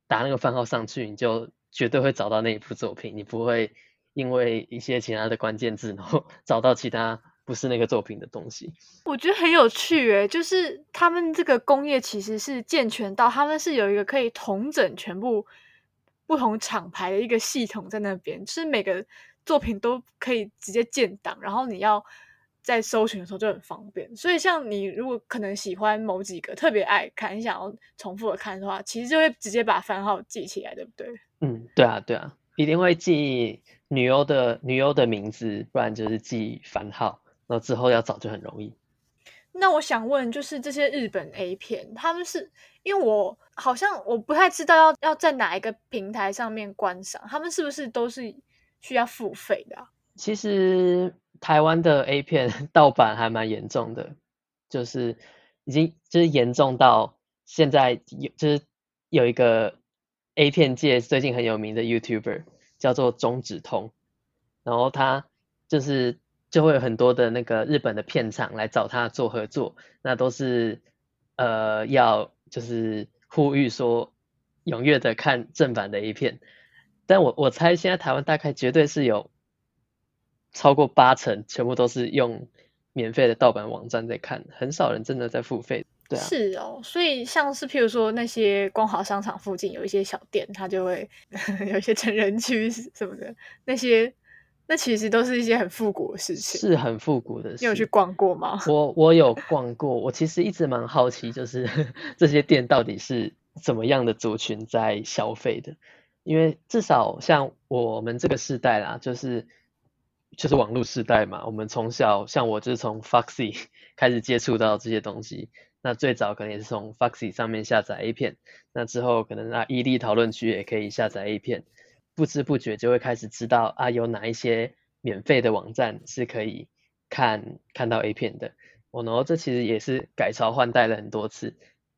打那个番号上去，你就绝对会找到那一部作品，你不会因为一些其他的关键字，然后 找到其他。不是那个作品的东西，我觉得很有趣诶，就是他们这个工业其实是健全到他们是有一个可以统整全部不同厂牌的一个系统在那边，就是每个作品都可以直接建档，然后你要在搜寻的时候就很方便。所以像你如果可能喜欢某几个特别爱看，你想要重复的看的话，其实就会直接把番号记起来，对不对？嗯，对啊，对啊，一定会记女优的女优的名字，不然就是记番号。那之后要找就很容易。那我想问，就是这些日本 A 片，他们是因为我好像我不太知道要要在哪一个平台上面观赏，他们是不是都是需要付费的？其实台湾的 A 片 盗版还蛮严重的，就是已经就是严重到现在有就是有一个 A 片界最近很有名的 YouTuber 叫做中止通，然后他就是。就会有很多的那个日本的片场来找他做合作，那都是呃要就是呼吁说踊跃的看正版的 A 片，但我我猜现在台湾大概绝对是有超过八成全部都是用免费的盗版网站在看，很少人真的在付费。对啊，是哦，所以像是譬如说那些光华商场附近有一些小店，它就会 有一些成人区什么的那些。那其实都是一些很复古的事情，是很复古的。你有去逛过吗？我我有逛过，我其实一直蛮好奇，就是 这些店到底是怎么样的族群在消费的？因为至少像我们这个时代啦，就是就是网络时代嘛，我们从小像我就是从 Foxy 开始接触到这些东西，那最早可能也是从 Foxy 上面下载 A 片，那之后可能啊伊利讨论区也可以下载 A 片。不知不觉就会开始知道啊，有哪一些免费的网站是可以看看到 A 片的。哦，然后这其实也是改朝换代了很多次，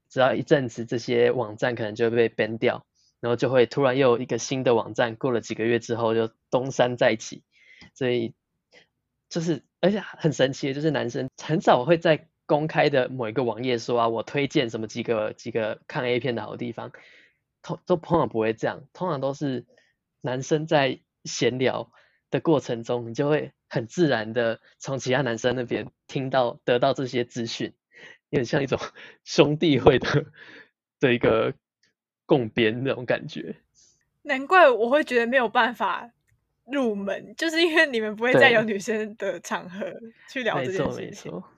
只要一阵子这些网站可能就会被 ban 掉，然后就会突然又一个新的网站，过了几个月之后就东山再起。所以就是而且很神奇的就是男生很少会在公开的某一个网页说啊，我推荐什么几个几个看 A 片的好地方，通都通常不会这样，通常都是。男生在闲聊的过程中，你就会很自然的从其他男生那边听到、得到这些资讯，有点像一种 兄弟会的的一个共编那种感觉。难怪我会觉得没有办法入门，就是因为你们不会再有女生的场合去聊这件事情。没错，没错。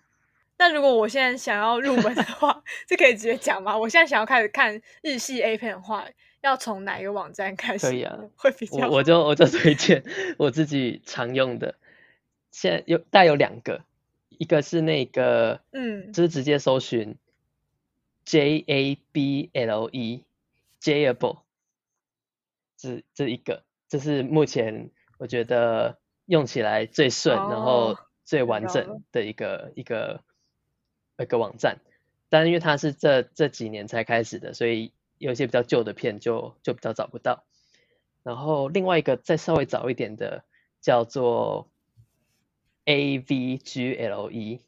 那如果我现在想要入门的话，这可以直接讲吗？我现在想要开始看日系 A 片的话。要从哪一个网站开始？可以啊，会比较。我我就我就推荐我自己常用的，现在有大有两个，一个是那个，嗯，就是直接搜寻 J A B L E，Jable，这这一个，这是目前我觉得用起来最顺，然后最完整的一个一个一个网站，但因为它是这这几年才开始的，所以。有一些比较旧的片就就比较找不到，然后另外一个再稍微早一点的叫做 AVGLE，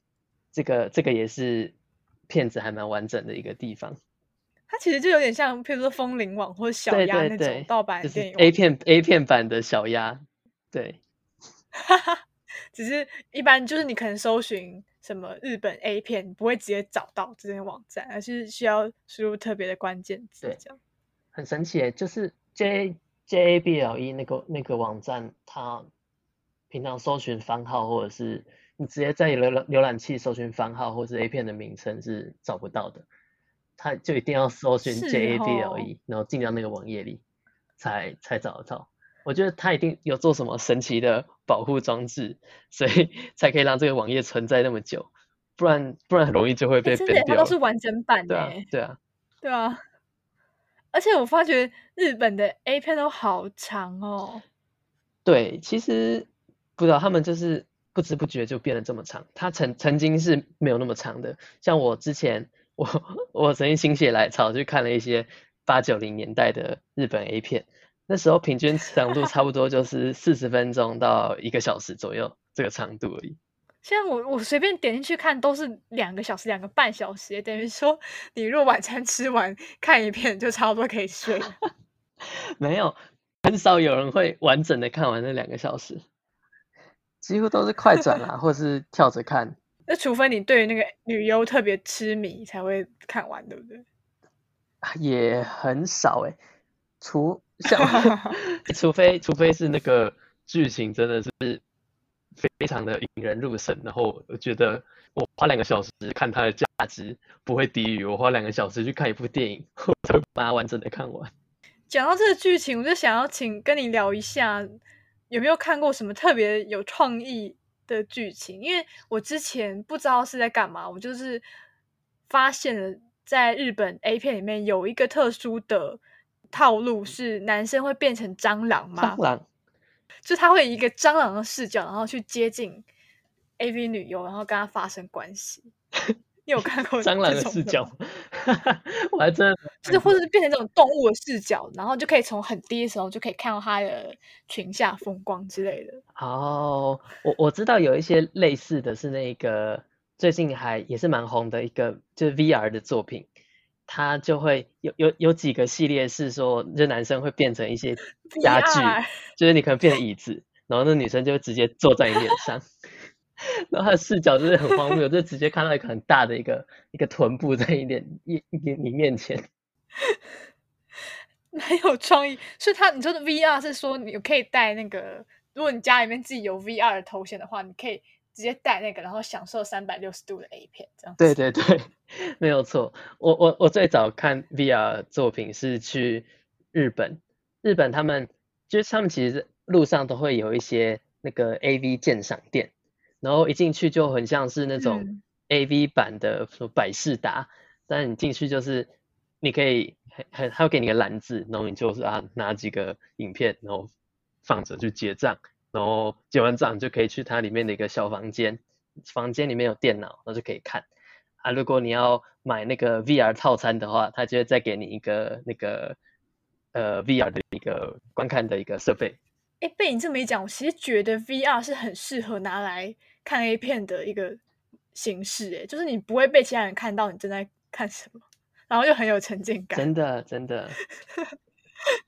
这个这个也是片子还蛮完整的一个地方。它其实就有点像，譬如说风铃网或者小鸭那种盗版电影。A 片 A 片版的小鸭，对。哈 哈只是一般就是你可能搜寻。什么日本 A 片不会直接找到这些网站，而是需要输入特别的关键字，这样很神奇诶。就是 J J A B L E 那个那个网站，它平常搜寻番号，或者是你直接在浏览浏览器搜寻番号，或是 A 片的名称是找不到的，它就一定要搜寻 J A B L E，然后进到那个网页里才才找得到。我觉得他一定有做什么神奇的保护装置，所以 才可以让这个网页存在那么久，不然不然很容易就会被真的，它都是完整版的，对啊，对啊，而且我发觉日本的 A 片都好长哦。对，其实不知道他们就是不知不觉就变得这么长。它曾曾经是没有那么长的，像我之前我 我曾经心血来潮去看了一些八九零年代的日本 A 片，那时候平均长度差不多就是四十分钟到一个小时左右这个长度而已。现在我我随便点进去看都是两个小时、两个半小时，等于说你若晚餐吃完看一遍就差不多可以睡。没有，很少有人会完整的看完那两个小时，几乎都是快转啦，或是跳着看。那除非你对那个女优特别痴迷，才会看完，对不对？也很少诶，除像 除非除非是那个剧情真的是非常的引人入胜，然后我觉得我花两个小时看它的价值不会低于我花两个小时去看一部电影，我才把它完整的看完。讲到这个剧情，我就想要请跟你聊一下，有没有看过什么特别有创意的剧情？因为我之前不知道是在干嘛，我就是发现了在日本 A 片里面有一个特殊的套路，是男生会变成蟑螂吗？蟑螂，就他会以一个蟑螂的视角，然后去接近 AV 女优，然后跟她发生关系。你有看过 蟑螂的视角？我还真的就是或者是变成这种动物的视角，然后就可以从很低的时候就可以看到它的裙下风光之类的。哦，我我知道有一些类似的是那个最近还也是蛮红的一个就是 VR 的作品，它就会有有有几个系列是说，就男生会变成一些家具，就是你可能变成椅子，然后那女生就会直接坐在你脸上。然后他的视角就是很荒谬，就直接看到一个很大的一个一个臀部在你脸一你你面前，很有创意。所以他你说的 VR 是说你可以带那个，如果你家里面自己有 VR 的头显的话，你可以直接带那个，然后享受三百六十度的 A 片这样。对对对，没有错。我我我最早看 VR 作品是去日本，日本他们就是他们其实路上都会有一些那个 AV 鉴赏店。然后一进去就很像是那种 A V 版的百事达，但你进去就是你可以很很他会给你个篮子，然后你就是啊拿几个影片，然后放着去结账，然后结完账就可以去它里面的一个小房间，房间里面有电脑，那就可以看啊。如果你要买那个 V R 套餐的话，他就会再给你一个那个呃 V R 的一个观看的一个设备。哎，被你这么一讲，我其实觉得 V R 是很适合拿来。看 A 片的一个形式，哎，就是你不会被其他人看到你正在看什么，然后又很有沉浸感。真的，真的，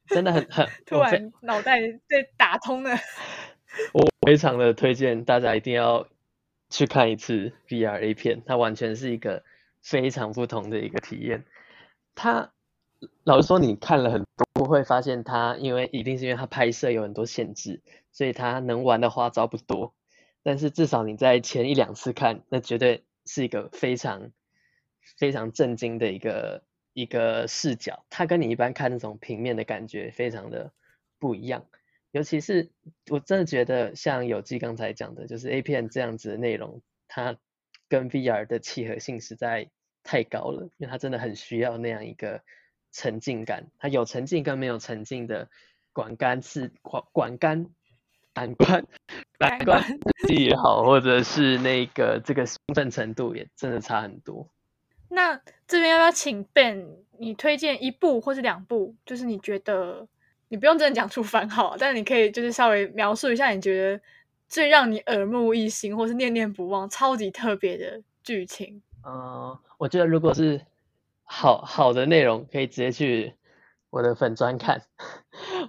真的很很 突然脑袋被打通了。非常的推荐大家一定要去看一次 VR A 片，它完全是一个非常不同的一个体验。它老实说，你看了很多，会发现它因为一定是因为它拍摄有很多限制，所以它能玩的花招不多。但是至少你在前一两次看，那绝对是一个非常非常震惊的一个一个视角。它跟你一般看那种平面的感觉非常的不一样。尤其是我真的觉得，像有基刚才讲的，就是 A 片这样子的内容，它跟 VR 的契合性实在太高了，因为它真的很需要那样一个沉浸感。它有沉浸跟没有沉浸的管干是管管干。感官，感官也好，或者是那个这个兴奋程度也真的差很多。那这边要不要请 Ben 你推荐一部或是两部？就是你觉得你不用真的讲出番号，但你可以就是稍微描述一下你觉得最让你耳目一新或是念念不忘、超级特别的剧情。嗯，我觉得如果是好好的内容，可以直接去我的粉专看。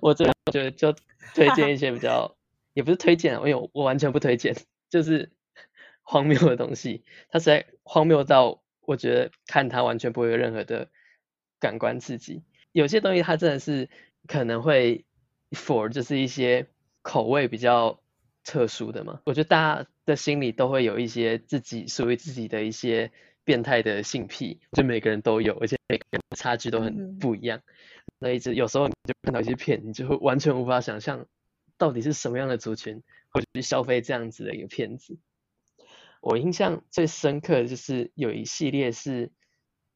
我这我觉得就推荐一些比较。也不是推荐，因为我完全不推荐，就是荒谬的东西，它实在荒谬到我觉得看它完全不会有任何的感官刺激。有些东西它真的是可能会 for 就是一些口味比较特殊的嘛。我觉得大家的心里都会有一些自己属于自己的一些变态的性癖，就每个人都有，而且每个人差距都很不一样。所以，有时候你就看到一些片，你就会完全无法想象。到底是什么样的族群会去消费这样子的一个片子？我印象最深刻的就是有一系列是，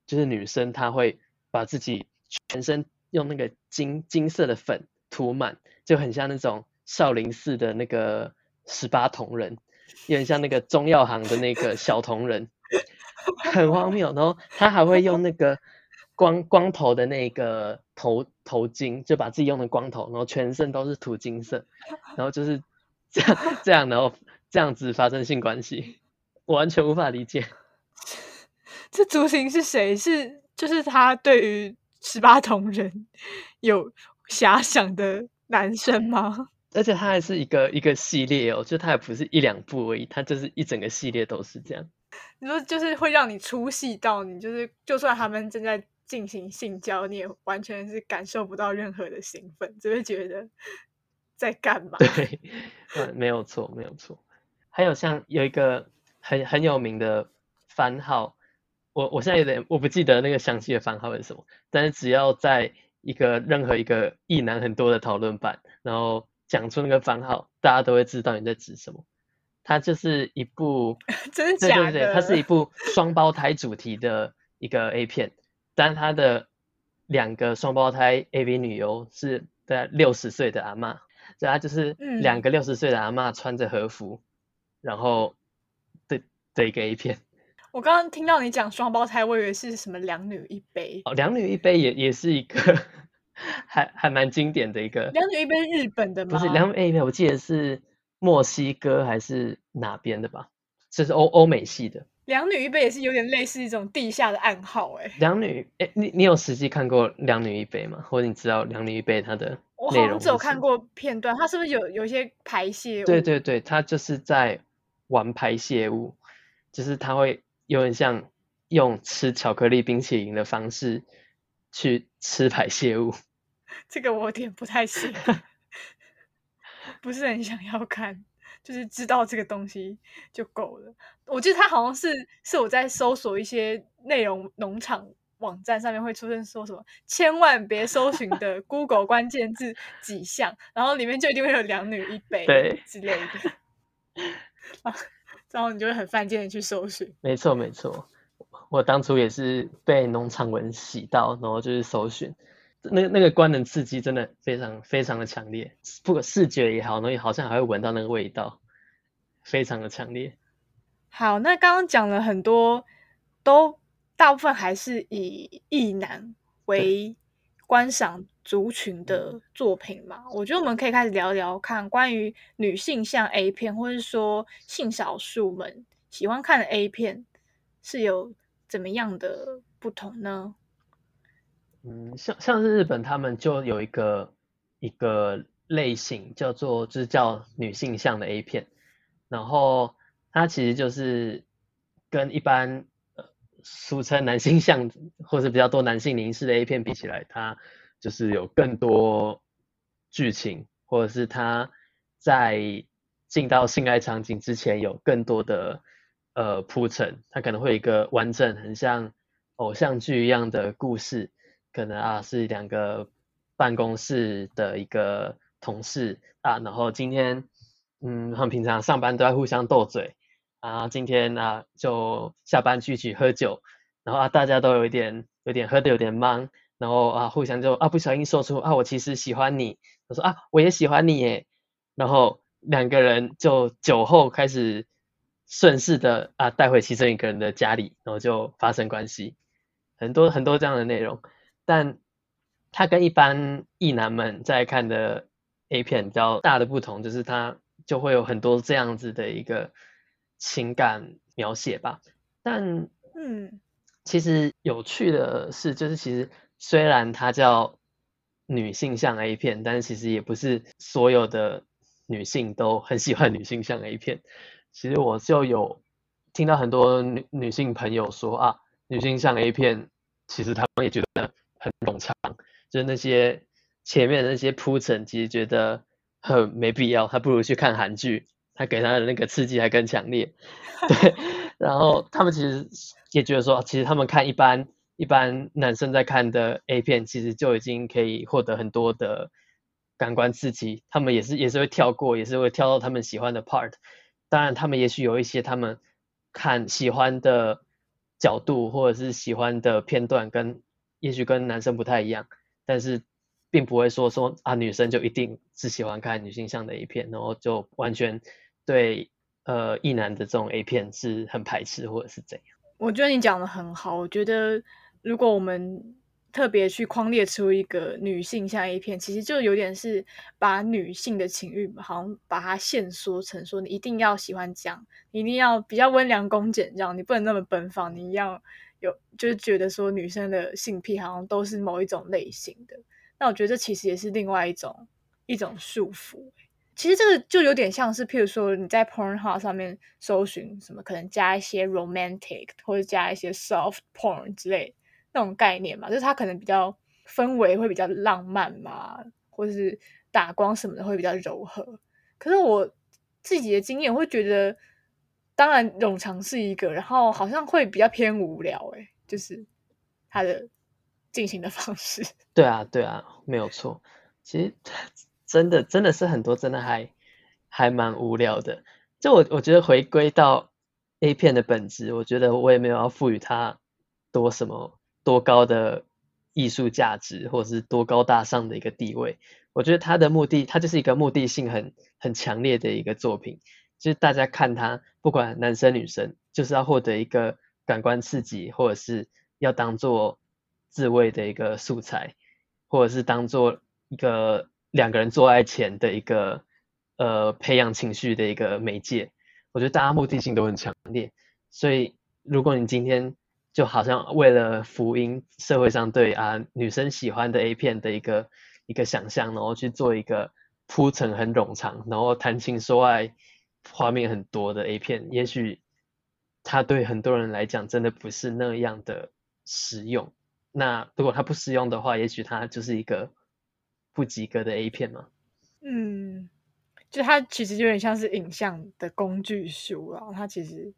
就是女生她会把自己全身用那个金金色的粉涂满，就很像那种少林寺的那个十八铜人，有点像那个中药行的那个小铜人，很荒谬。然后他还会用那个光光头的那个头头巾，就把自己用的光头，然后全身都是涂金色，然后就是这样这样，然后这样子发生性关系，我完全无法理解。这族群是谁？是就是他对于十八铜人有遐想的男生吗？而且他还是一个一个系列哦，就他也不是一两部而已，他就是一整个系列都是这样。你说就是会让你出戏到你，就是就算他们正在进行性交，你也完全是感受不到任何的兴奋，只会觉得在干嘛？对，嗯，没有错，没有错。还有像有一个很很有名的番号，我我现在有点我不记得那个详细的番号是什么，但是只要在一个任何一个异男很多的讨论版，然后。讲出那个番号，大家都会知道你在指什么。它就是一部，真的假的？它是一部双胞胎主题的一个 A 片，但它的两个双胞胎 AV 女优是在六十岁的阿妈，所以它就是两个六十岁的阿妈穿着和服，然后的的一个 A 片。我刚刚听到你讲双胞胎，我以为是什么两女一杯哦，两女一杯也也是一个。还还蛮经典的一个，两女一杯日本的吗？不是两女一杯，我记得是墨西哥还是哪边的吧？这是欧欧美系的。两女一杯也是有点类似一种地下的暗号，哎。两女，哎，你你有实际看过两女一杯吗？或者你知道两女一杯它的我好像只有看过片段，它是不是有有一些排泄物？对对对，它就是在玩排泄物，就是它会有点像用吃巧克力冰淇淋的方式去吃排泄物。这个我有点不太行，不是很想要看，就是知道这个东西就够了。我记得他好像是是我在搜索一些内容农场网站上面会出现说什么千万别搜寻的 Google 关键字几项，然后里面就一定会有两女一杯之类的，然后你就会很犯贱的去搜寻。没错没错，我当初也是被农场文洗到，然后就是搜寻。那那个官能刺激真的非常非常的强烈，不管视觉也好，然后好像还会闻到那个味道，非常的强烈。好，那刚刚讲了很多，都大部分还是以异男为观赏族群的作品嘛？我觉得我们可以开始聊聊看关于女性向 A 片，或者说性少数们喜欢看的 A 片是有怎么样的不同呢？嗯，像像是日本，他们就有一个一个类型叫做就是叫女性向的 A 片，然后它其实就是跟一般呃俗称男性向或者比较多男性凝视的 A 片比起来，它就是有更多剧情，或者是它在进到性爱场景之前有更多的呃铺陈，它可能会有一个完整很像偶像剧一样的故事。可能啊是两个办公室的一个同事啊，然后今天嗯，他们平常上班都在互相斗嘴啊，今天啊就下班聚起喝酒，然后啊大家都有一点有点喝的有点懵，然后啊互相就啊不小心说出啊我其实喜欢你，他说啊我也喜欢你耶，然后两个人就酒后开始顺势的啊带回其中一个人的家里，然后就发生关系，很多很多这样的内容。但它跟一般异男们在看的 A 片比较大的不同，就是它就会有很多这样子的一个情感描写吧。但嗯，其实有趣的是，就是其实虽然它叫女性向 A 片，但是其实也不是所有的女性都很喜欢女性向 A 片。其实我就有听到很多女女性朋友说啊，女性向 A 片，其实他们也觉得。很冗长，就是那些前面的那些铺陈，其实觉得很没必要，还不如去看韩剧，他给他的那个刺激还更强烈。对，然后他们其实也觉得说，其实他们看一般一般男生在看的 A 片，其实就已经可以获得很多的感官刺激，他们也是也是会跳过，也是会跳到他们喜欢的 part。当然，他们也许有一些他们看喜欢的角度，或者是喜欢的片段跟。也许跟男生不太一样，但是并不会说说啊，女生就一定是喜欢看女性向的一片，然后就完全对呃异男的这种 A 片是很排斥或者是怎样？我觉得你讲的很好。我觉得如果我们特别去框列出一个女性向 A 片，其实就有点是把女性的情欲，好像把它限缩成说你一定要喜欢这样，你一定要比较温良恭俭让，你不能那么奔放，你要有就是觉得说女生的性癖好像都是某一种类型的。那我觉得这其实也是另外一种一种束缚。其实这个就有点像是，譬如说你在 Pornhub 上面搜寻什么，可能加一些 romantic 或者加一些 soft porn 之类。那种概念嘛，就是它可能比较氛围会比较浪漫嘛，或者是打光什么的会比较柔和。可是我自己的经验会觉得，当然冗长是一个，然后好像会比较偏无聊诶，就是它的进行的方式。对啊，对啊，没有错。其实真的真的是很多，真的还还蛮无聊的。就我我觉得回归到 A 片的本质，我觉得我也没有要赋予它多什么。多高的艺术价值，或者是多高大上的一个地位？我觉得他的目的，他就是一个目的性很很强烈的一个作品。就是大家看他，不管男生女生，就是要获得一个感官刺激，或者是要当做自慰的一个素材，或者是当做一个两个人做爱前的一个呃培养情绪的一个媒介。我觉得大家目的性都很强烈，所以如果你今天。就好像为了福音社会上对啊女生喜欢的 A 片的一个一个想象，然后去做一个铺陈很冗长，然后谈情说爱画面很多的 A 片，也许它对很多人来讲真的不是那样的实用。那如果它不实用的话，也许它就是一个不及格的 A 片吗。嗯，就它其实有点像是影像的工具书啊。它其实，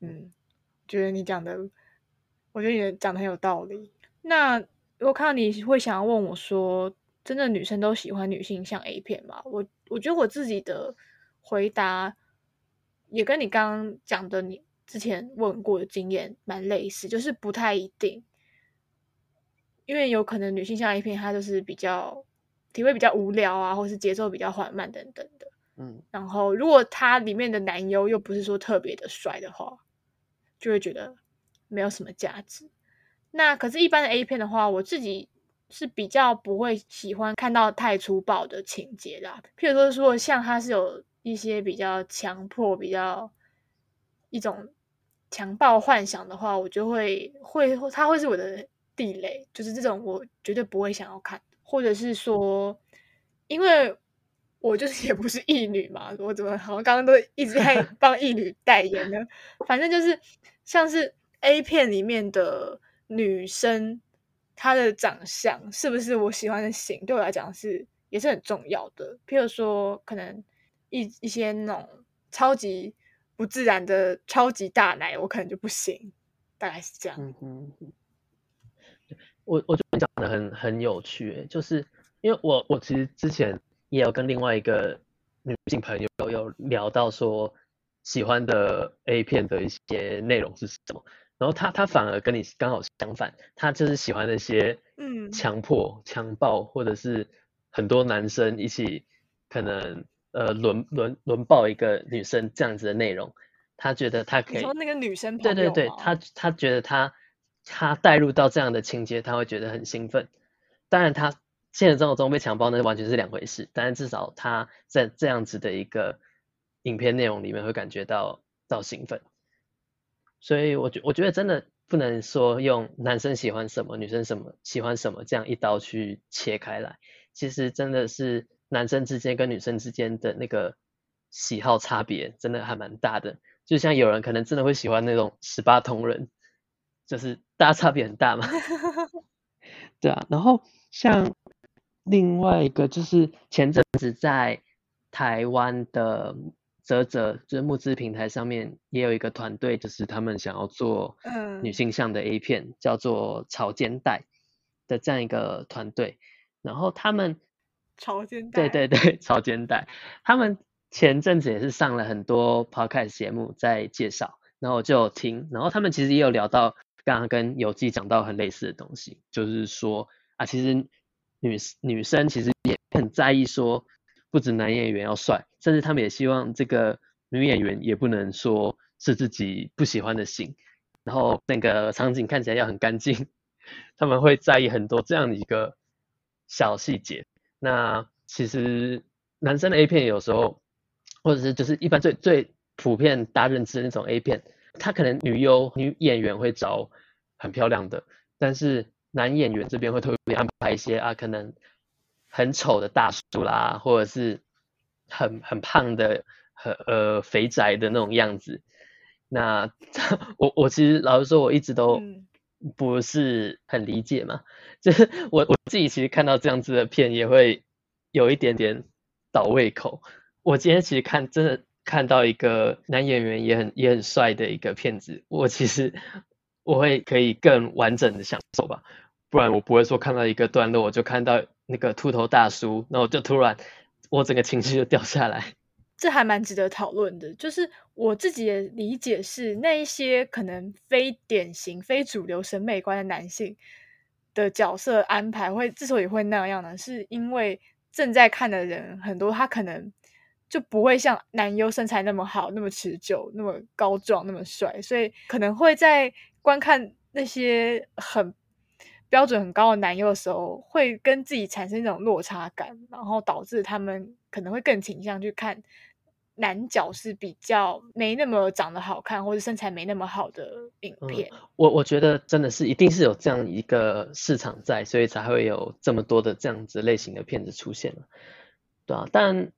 嗯，觉得你讲的。我觉得你讲的很有道理。那如果看到你会想要问我说，真的女生都喜欢女性像 A 片吗？我我觉得我自己的回答也跟你刚刚讲的你之前问过的经验蛮类似，就是不太一定，因为有可能女性像 A 片它就是比较体会比较无聊啊，或是节奏比较缓慢等等的。嗯，然后如果它里面的男优又不是说特别的帅的话，就会觉得。没有什么价值。那可是，一般的 A 片的话，我自己是比较不会喜欢看到太粗暴的情节的。譬如说，如果像它是有一些比较强迫、比较一种强暴幻想的话，我就会会它会是我的地雷，就是这种我绝对不会想要看。或者是说，因为我就是也不是异女嘛，我怎么好像刚刚都一直在 帮异女代言呢？反正就是像是。A 片里面的女生，她的长相是不是我喜欢的型？对我来讲是也是很重要的。譬如说，可能一一些那种超级不自然的超级大奶，我可能就不行。大概是这样。我我觉得讲的很很有趣，就是因为我我其实之前也有跟另外一个女性朋友有聊到说，喜欢的 A 片的一些内容是什么。然后她她反而跟你刚好相反，她就是喜欢那些嗯强迫、强暴，或者是很多男生一起可能呃轮轮轮抱一个女生这样子的内容，她觉得她可以。说那个女生对对对，她她觉得他他带入到这样的情节，他会觉得很兴奋。当然，他现实生活中被强暴那完全是两回事，但是至少他在这样子的一个影片内容里面会感觉到到兴奋。所以，我觉我觉得真的不能说用男生喜欢什么，女生什么喜欢什么这样一刀去切开来。其实真的是男生之间跟女生之间的那个喜好差别，真的还蛮大的。就像有人可能真的会喜欢那种十八铜人，就是大家差别很大嘛。对啊，然后像另外一个就是前阵子在台湾的。泽泽就是募资平台上面也有一个团队，就是他们想要做女性向的 A 片，叫做潮肩带的这样一个团队。然后他们潮肩带，对对对，潮肩带。他们前阵子也是上了很多 podcast 节目在介绍，然后我就听。然后他们其实也有聊到，刚刚跟有记讲到很类似的东西，就是说啊，其实女女生其实也很在意说。不止男演员要帅，甚至他们也希望这个女演员也不能说是自己不喜欢的型，然后那个场景看起来要很干净，他们会在意很多这样的一个小细节。那其实男生的 A 片有时候，或者是就是一般最最普遍大家认知的那种 A 片，他可能女优女演员会找很漂亮的，但是男演员这边会特别安排一些啊，可能很丑的大叔啦，或者是很很胖的、很呃肥宅的那种样子。那 我我其实老实说，我一直都不是很理解嘛，就是我我自己其实看到这样子的片也会有一点点倒胃口。我今天其实看真的看到一个男演员也很也很帅的一个片子，我其实我会可以更完整的享受吧，不然我不会说看到一个段落我就看到那个秃头大叔，那我就突然我整个情绪就掉下来。这还蛮值得讨论的，就是我自己的理解是，那一些可能非典型、非主流审美观的男性的角色安排，会之所以会那样呢，是因为正在看的人很多，他可能就不会像男优身材那么好、那么持久、那么高壮、那么帅，所以可能会在观看那些很标准很高的男优的时候，会跟自己产生一种落差感，然后导致他们可能会更倾向去看。男角是比较没那么长得好看，或者身材没那么好的影片。我我觉得真的是一定是有这样一个市场在，所以才会有这么多的这样子类型的片子出现了，对啊，但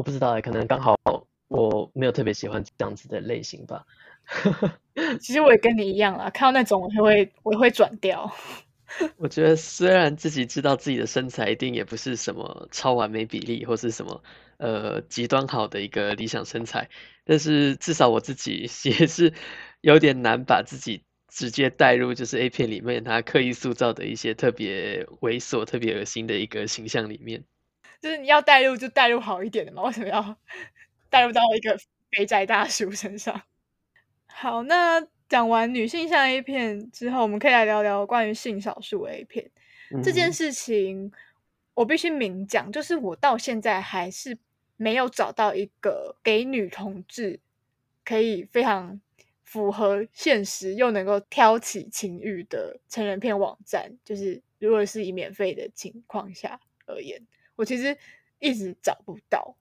我不知道哎，可能刚好我没有特别喜欢这样子的类型吧。其实我也跟你一样啊，看到那种我就会我会转掉。我觉得虽然自己知道自己的身材一定也不是什么超完美比例，或是什么呃极端好的一个理想身材，但是至少我自己 也是有点难把自己直接带入就是 A 片里面他刻意塑造的一些特别猥琐、特别恶心的一个形象里面。就是你要带入就带入好一点的嘛，为什么要带入到一个肥宅大叔身上？好，那。讲完女性向 A 片之后，我们可以来聊聊关于性少数 A 片这件事情。我必须明讲，就是我到现在还是没有找到一个给女同志可以非常符合现实又能够挑起情欲的成人片网站。就是如果是以免费的情况下而言，我其实一直找不到。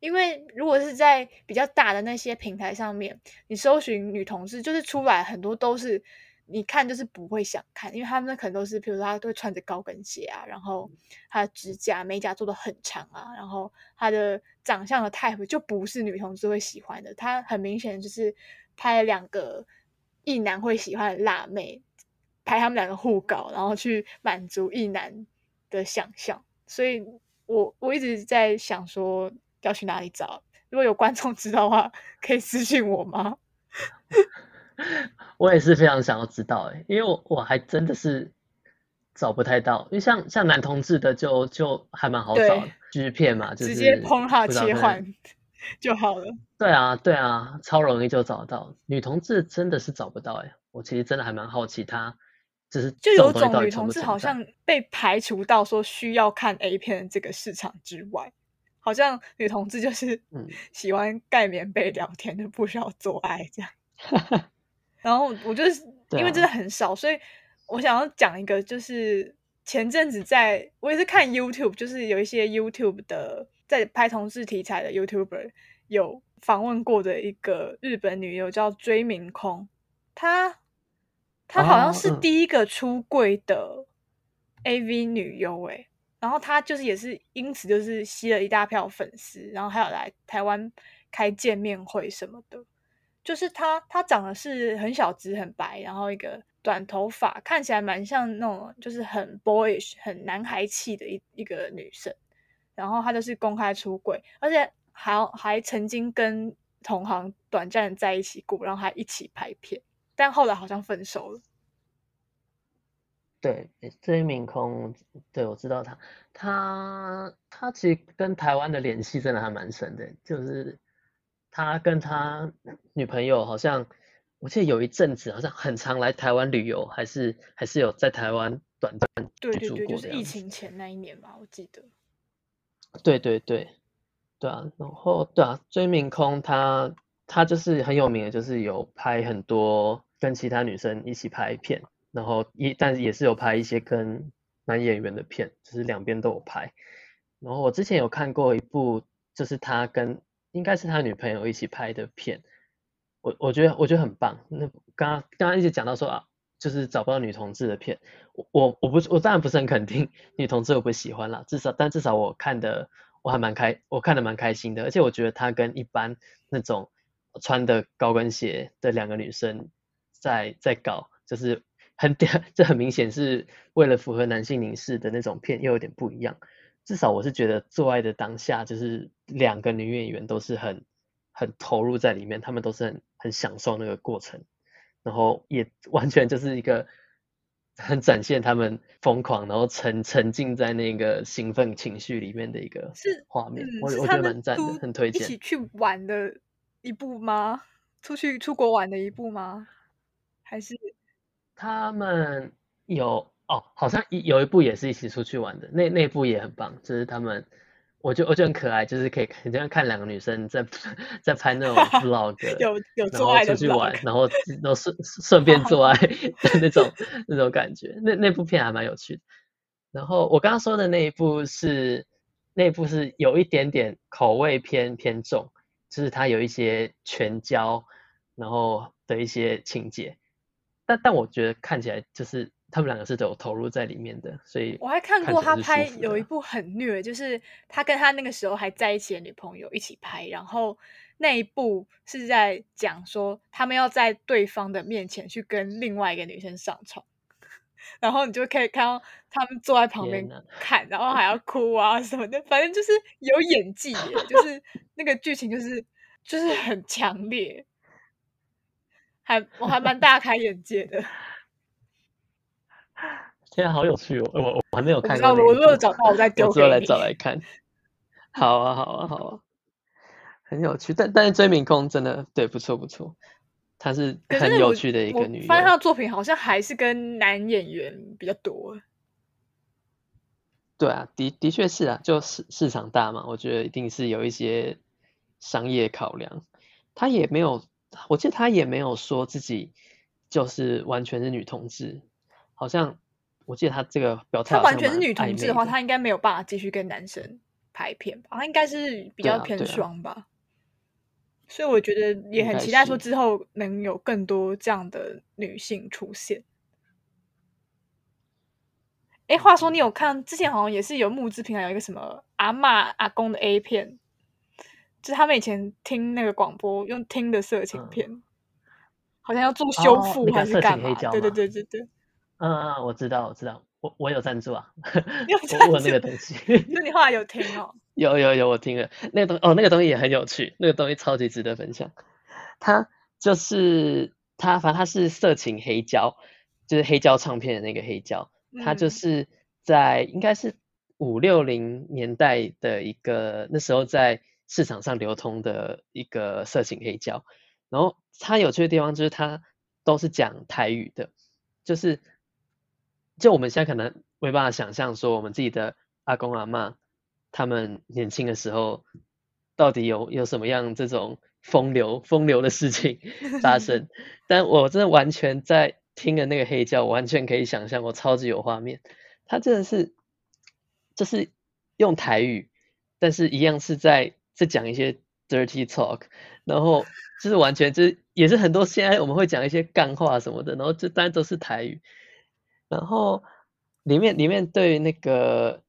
因为如果是在比较大的那些平台上面，你搜寻女同志，就是出来很多都是你看就是不会想看，因为他们可能都是，比如说他都会穿着高跟鞋啊，然后他的指甲美甲做的很长啊，然后他的长相的 type 就不是女同志会喜欢的，他很明显就是拍两个异男会喜欢的辣妹，拍他们两个互搞，然后去满足异男的想象，所以我我一直在想说。要去哪里找？如果有观众知道的话，可以私信我吗？我也是非常想要知道哎，因为我我还真的是找不太到，因为像像男同志的就就还蛮好找，G 片嘛，就直接碰它切换 就好了。对啊对啊，超容易就找到。女同志真的是找不到哎，我其实真的还蛮好奇，他就是就有种女同志好像被排除到说需要看 A 片这个市场之外。好像女同志就是 喜欢盖棉被聊天，就不需要做爱这样。然后我就是因为真的很少，所以我想要讲一个，就是前阵子在我也是看 YouTube，就是有一些 YouTube 的在拍同志题材的 YouTuber 有访问过的一个日本女友叫追明空，她她好像是第一个出柜的 AV 女优诶。然后她就是也是因此就是吸了一大票粉丝，然后还有来台湾开见面会什么的。就是她，她长得是很小只很白，然后一个短头发，看起来蛮像那种就是很 boyish 很男孩气的一一个女生。然后她就是公开出轨，而且还还曾经跟同行短暂在一起过，然后还一起拍片，但后来好像分手了。对，这一名空，对我知道他，他他其实跟台湾的联系真的还蛮深的，就是他跟他女朋友好像，我记得有一阵子好像很常来台湾旅游，还是还是有在台湾短暂对对对，就是疫情前那一年吧，我记得。对对对，对啊，然后对啊，追明空他他就是很有名的，就是有拍很多跟其他女生一起拍片，然后一但是也是有拍一些跟男演员的片，就是两边都有拍。然后我之前有看过一部，就是他跟应该是他女朋友一起拍的片，我我觉得我觉得很棒。那刚刚刚刚一直讲到说啊，就是找不到女同志的片，我我我不我当然不是很肯定女同志会不会喜欢啦，至少但至少我看的我还蛮开，我看的蛮开心的，而且我觉得他跟一般那种穿的高跟鞋的两个女生在在搞，就是很点，这很明显是为了符合男性凝视的那种片，又有点不一样。至少我是觉得做爱的当下，就是两个女演员都是很很投入在里面，她们都是很很享受那个过程，然后也完全就是一个很展现他们疯狂，然后沉沉浸在那个兴奋情绪里面的一个是画面，嗯，我是我觉得蛮赞的，很推荐。一起去玩的一部吗？出去出国玩的一部吗？还是他们有。哦，好像有一部也是一起出去玩的，那那部也很棒，就是他们，我觉得我觉得很可爱，就是可以很像看两个女生在在拍那种 vlog，有有然后出去玩，然后然后顺顺便做爱 的那种那种感觉，那那部片还蛮有趣的。然后我刚刚说的那一部是那一部是有一点点口味偏偏重，就是它有一些全焦，然后的一些情节，但但我觉得看起来就是。他们两个是有投入在里面的，所以我还看过他拍有一部很虐，就是他跟他那个时候还在一起的女朋友一起拍，然后那一部是在讲说他们要在对方的面前去跟另外一个女生上床，然后你就可以看到他们坐在旁边看，然后还要哭啊什么的，反正就是有演技，就是那个剧情就是就是很强烈，还我还蛮大开眼界的。现在好有趣哦！我我还没有看过。我如果找到，我再丢给你。来找来看。好啊，好啊，好啊，很有趣。但但是追明空真的对不错不错，她是很有趣的一个女。发现她的作品好像还是跟男演员比较多。对啊，的的确是啊，就市市场大嘛，我觉得一定是有一些商业考量。她也没有，我记得她也没有说自己就是完全是女同志。好像我记得他这个表态，他完全是女同志的话，他应该没有办法继续跟男生拍片吧？他应该是比较偏双吧。所以我觉得也很期待说之后能有更多这样的女性出现。哎，话说你有看之前好像也是有募资平台有一个什么阿妈阿公的 A 片，就是他们以前听那个广播用听的色情片，好像要做修复还是干嘛？对对对对对。嗯嗯，我知道，我知道，我我有赞助啊，我我那个东西，那你后来有听哦？有有有，我听了那个东哦，那个东西也很有趣，那个东西超级值得分享。它就是它，反正它是色情黑胶，就是黑胶唱片的那个黑胶，它就是在应该是五六零年代的一个那时候在市场上流通的一个色情黑胶。然后它有趣的地方就是它都是讲台语的，就是。就我们现在可能没办法想象，说我们自己的阿公阿妈他们年轻的时候，到底有有什么样这种风流风流的事情 发生。但我真的完全在听了那个黑胶，完全可以想象，我超级有画面。他真的是就是用台语，但是一样是在在讲一些 dirty talk，然后就是完全就是也是很多现在我们会讲一些干话什么的，然后这当然都是台语。然后里面里面对那个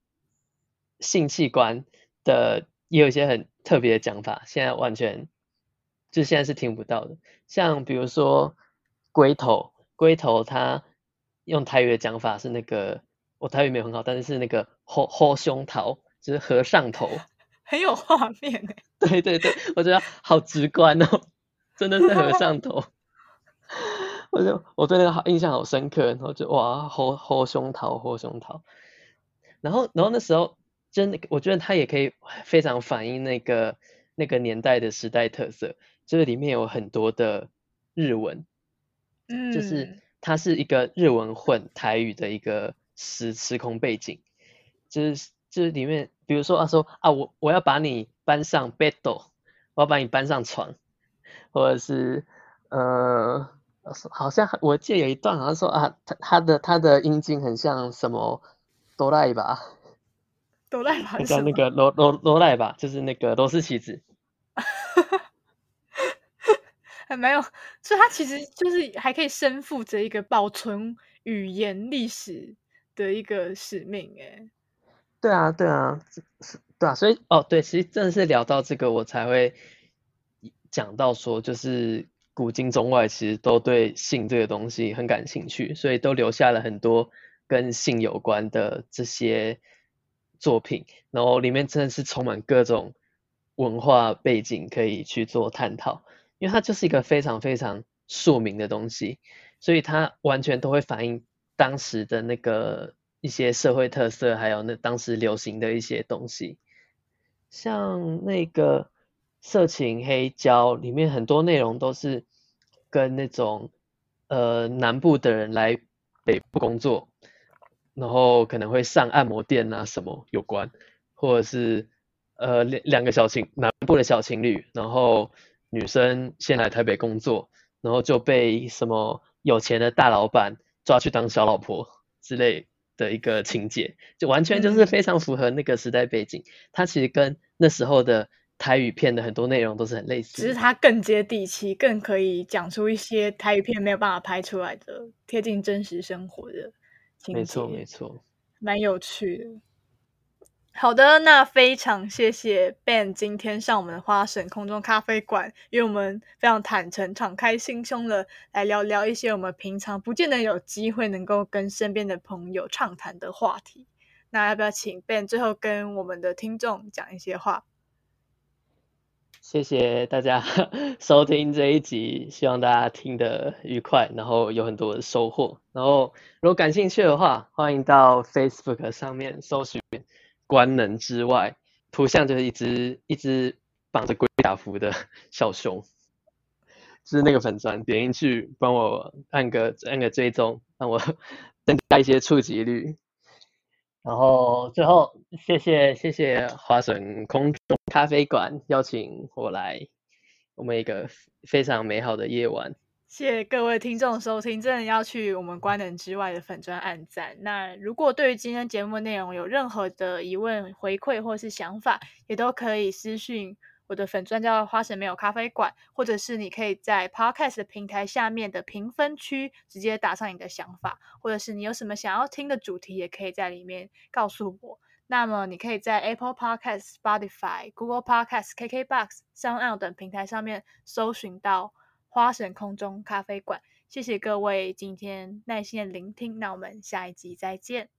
性器官的也有一些很特别的讲法，现在完全就现在是听不到的。像比如说龟头，龟头它用台语的讲法是那个，我台语没有很好，但是是那个吼吼胸桃，就是和尚头，很有画面哎。对对对，我觉得好直观哦，真的是和尚头。我就我对那个好印象好深刻，然后就哇，吼吼胸膛，吼胸膛。然后然后那时候真的，我觉得它也可以非常反映那个那个年代的时代特色，就是里面有很多的日文，嗯，就是它是一个日文混台语的一个时时空背景，就是就是里面，比如说他说啊，我我要把你搬上 bed，我要把你搬上床，或者是呃，好像我记得有一段好像说啊，他他的他的阴茎很像什么哆啦吧，哆啦吧，像那个罗罗罗赖吧，就是那个罗斯棋子。还没有，所以他其实就是还可以身负着一个保存语言历史的一个使命，哎。对啊，对啊，是，对啊，所以哦，对，其实真的是聊到这个，我才会讲到说，就是古今中外其实都对性这个东西很感兴趣，所以都留下了很多跟性有关的这些作品，然后里面真的是充满各种文化背景可以去做探讨，因为它就是一个非常非常庶民的东西，所以它完全都会反映当时的那个。一些社会特色，还有那当时流行的一些东西，像那个色情黑胶里面很多内容都是跟那种呃南部的人来北部工作，然后可能会上按摩店啊什么有关，或者是呃两两个小情南部的小情侣，然后女生先来台北工作，然后就被什么有钱的大老板抓去当小老婆之类。的一个情节，就完全就是非常符合那个时代背景。它其实跟那时候的台语片的很多内容都是很类似，只是它更接地气，更可以讲出一些台语片没有办法拍出来的贴近真实生活的情节。没错，没错，蛮有趣的。好的，那非常谢谢 Ben 今天上我们的花神空中咖啡馆，因为我们非常坦诚、敞开心胸的来聊聊一些我们平常不见得有机会能够跟身边的朋友畅谈的话题。那要不要请 Ben 最后跟我们的听众讲一些话？谢谢大家 收听这一集，希望大家听得愉快，然后有很多的收获。然后如果感兴趣的话，欢迎到 Facebook 上面搜寻。官能之外，图像就是一只一只绑着龟甲服的 小熊，就是那个粉钻，点进去帮我按个按个追踪，让我 增加一些触及率。然后最后，谢谢谢谢花神空中咖啡馆邀请我来，我们一个非常美好的夜晚。谢谢各位听众收听，真的要去我们官能之外的粉专按赞。那如果对于今天节目内容有任何的疑问、回馈或是想法，也都可以私讯我的粉专，叫花神没有咖啡馆，或者是你可以在 Podcast 平台下面的评分区直接打上你的想法，或者是你有什么想要听的主题，也可以在里面告诉我。那么你可以在 Apple Podcast、Spotify、Google Podcast、KKBox、Sound 等平台上面搜寻到。花神空中咖啡馆，谢谢各位今天耐心的聆听，那我们下一集再见。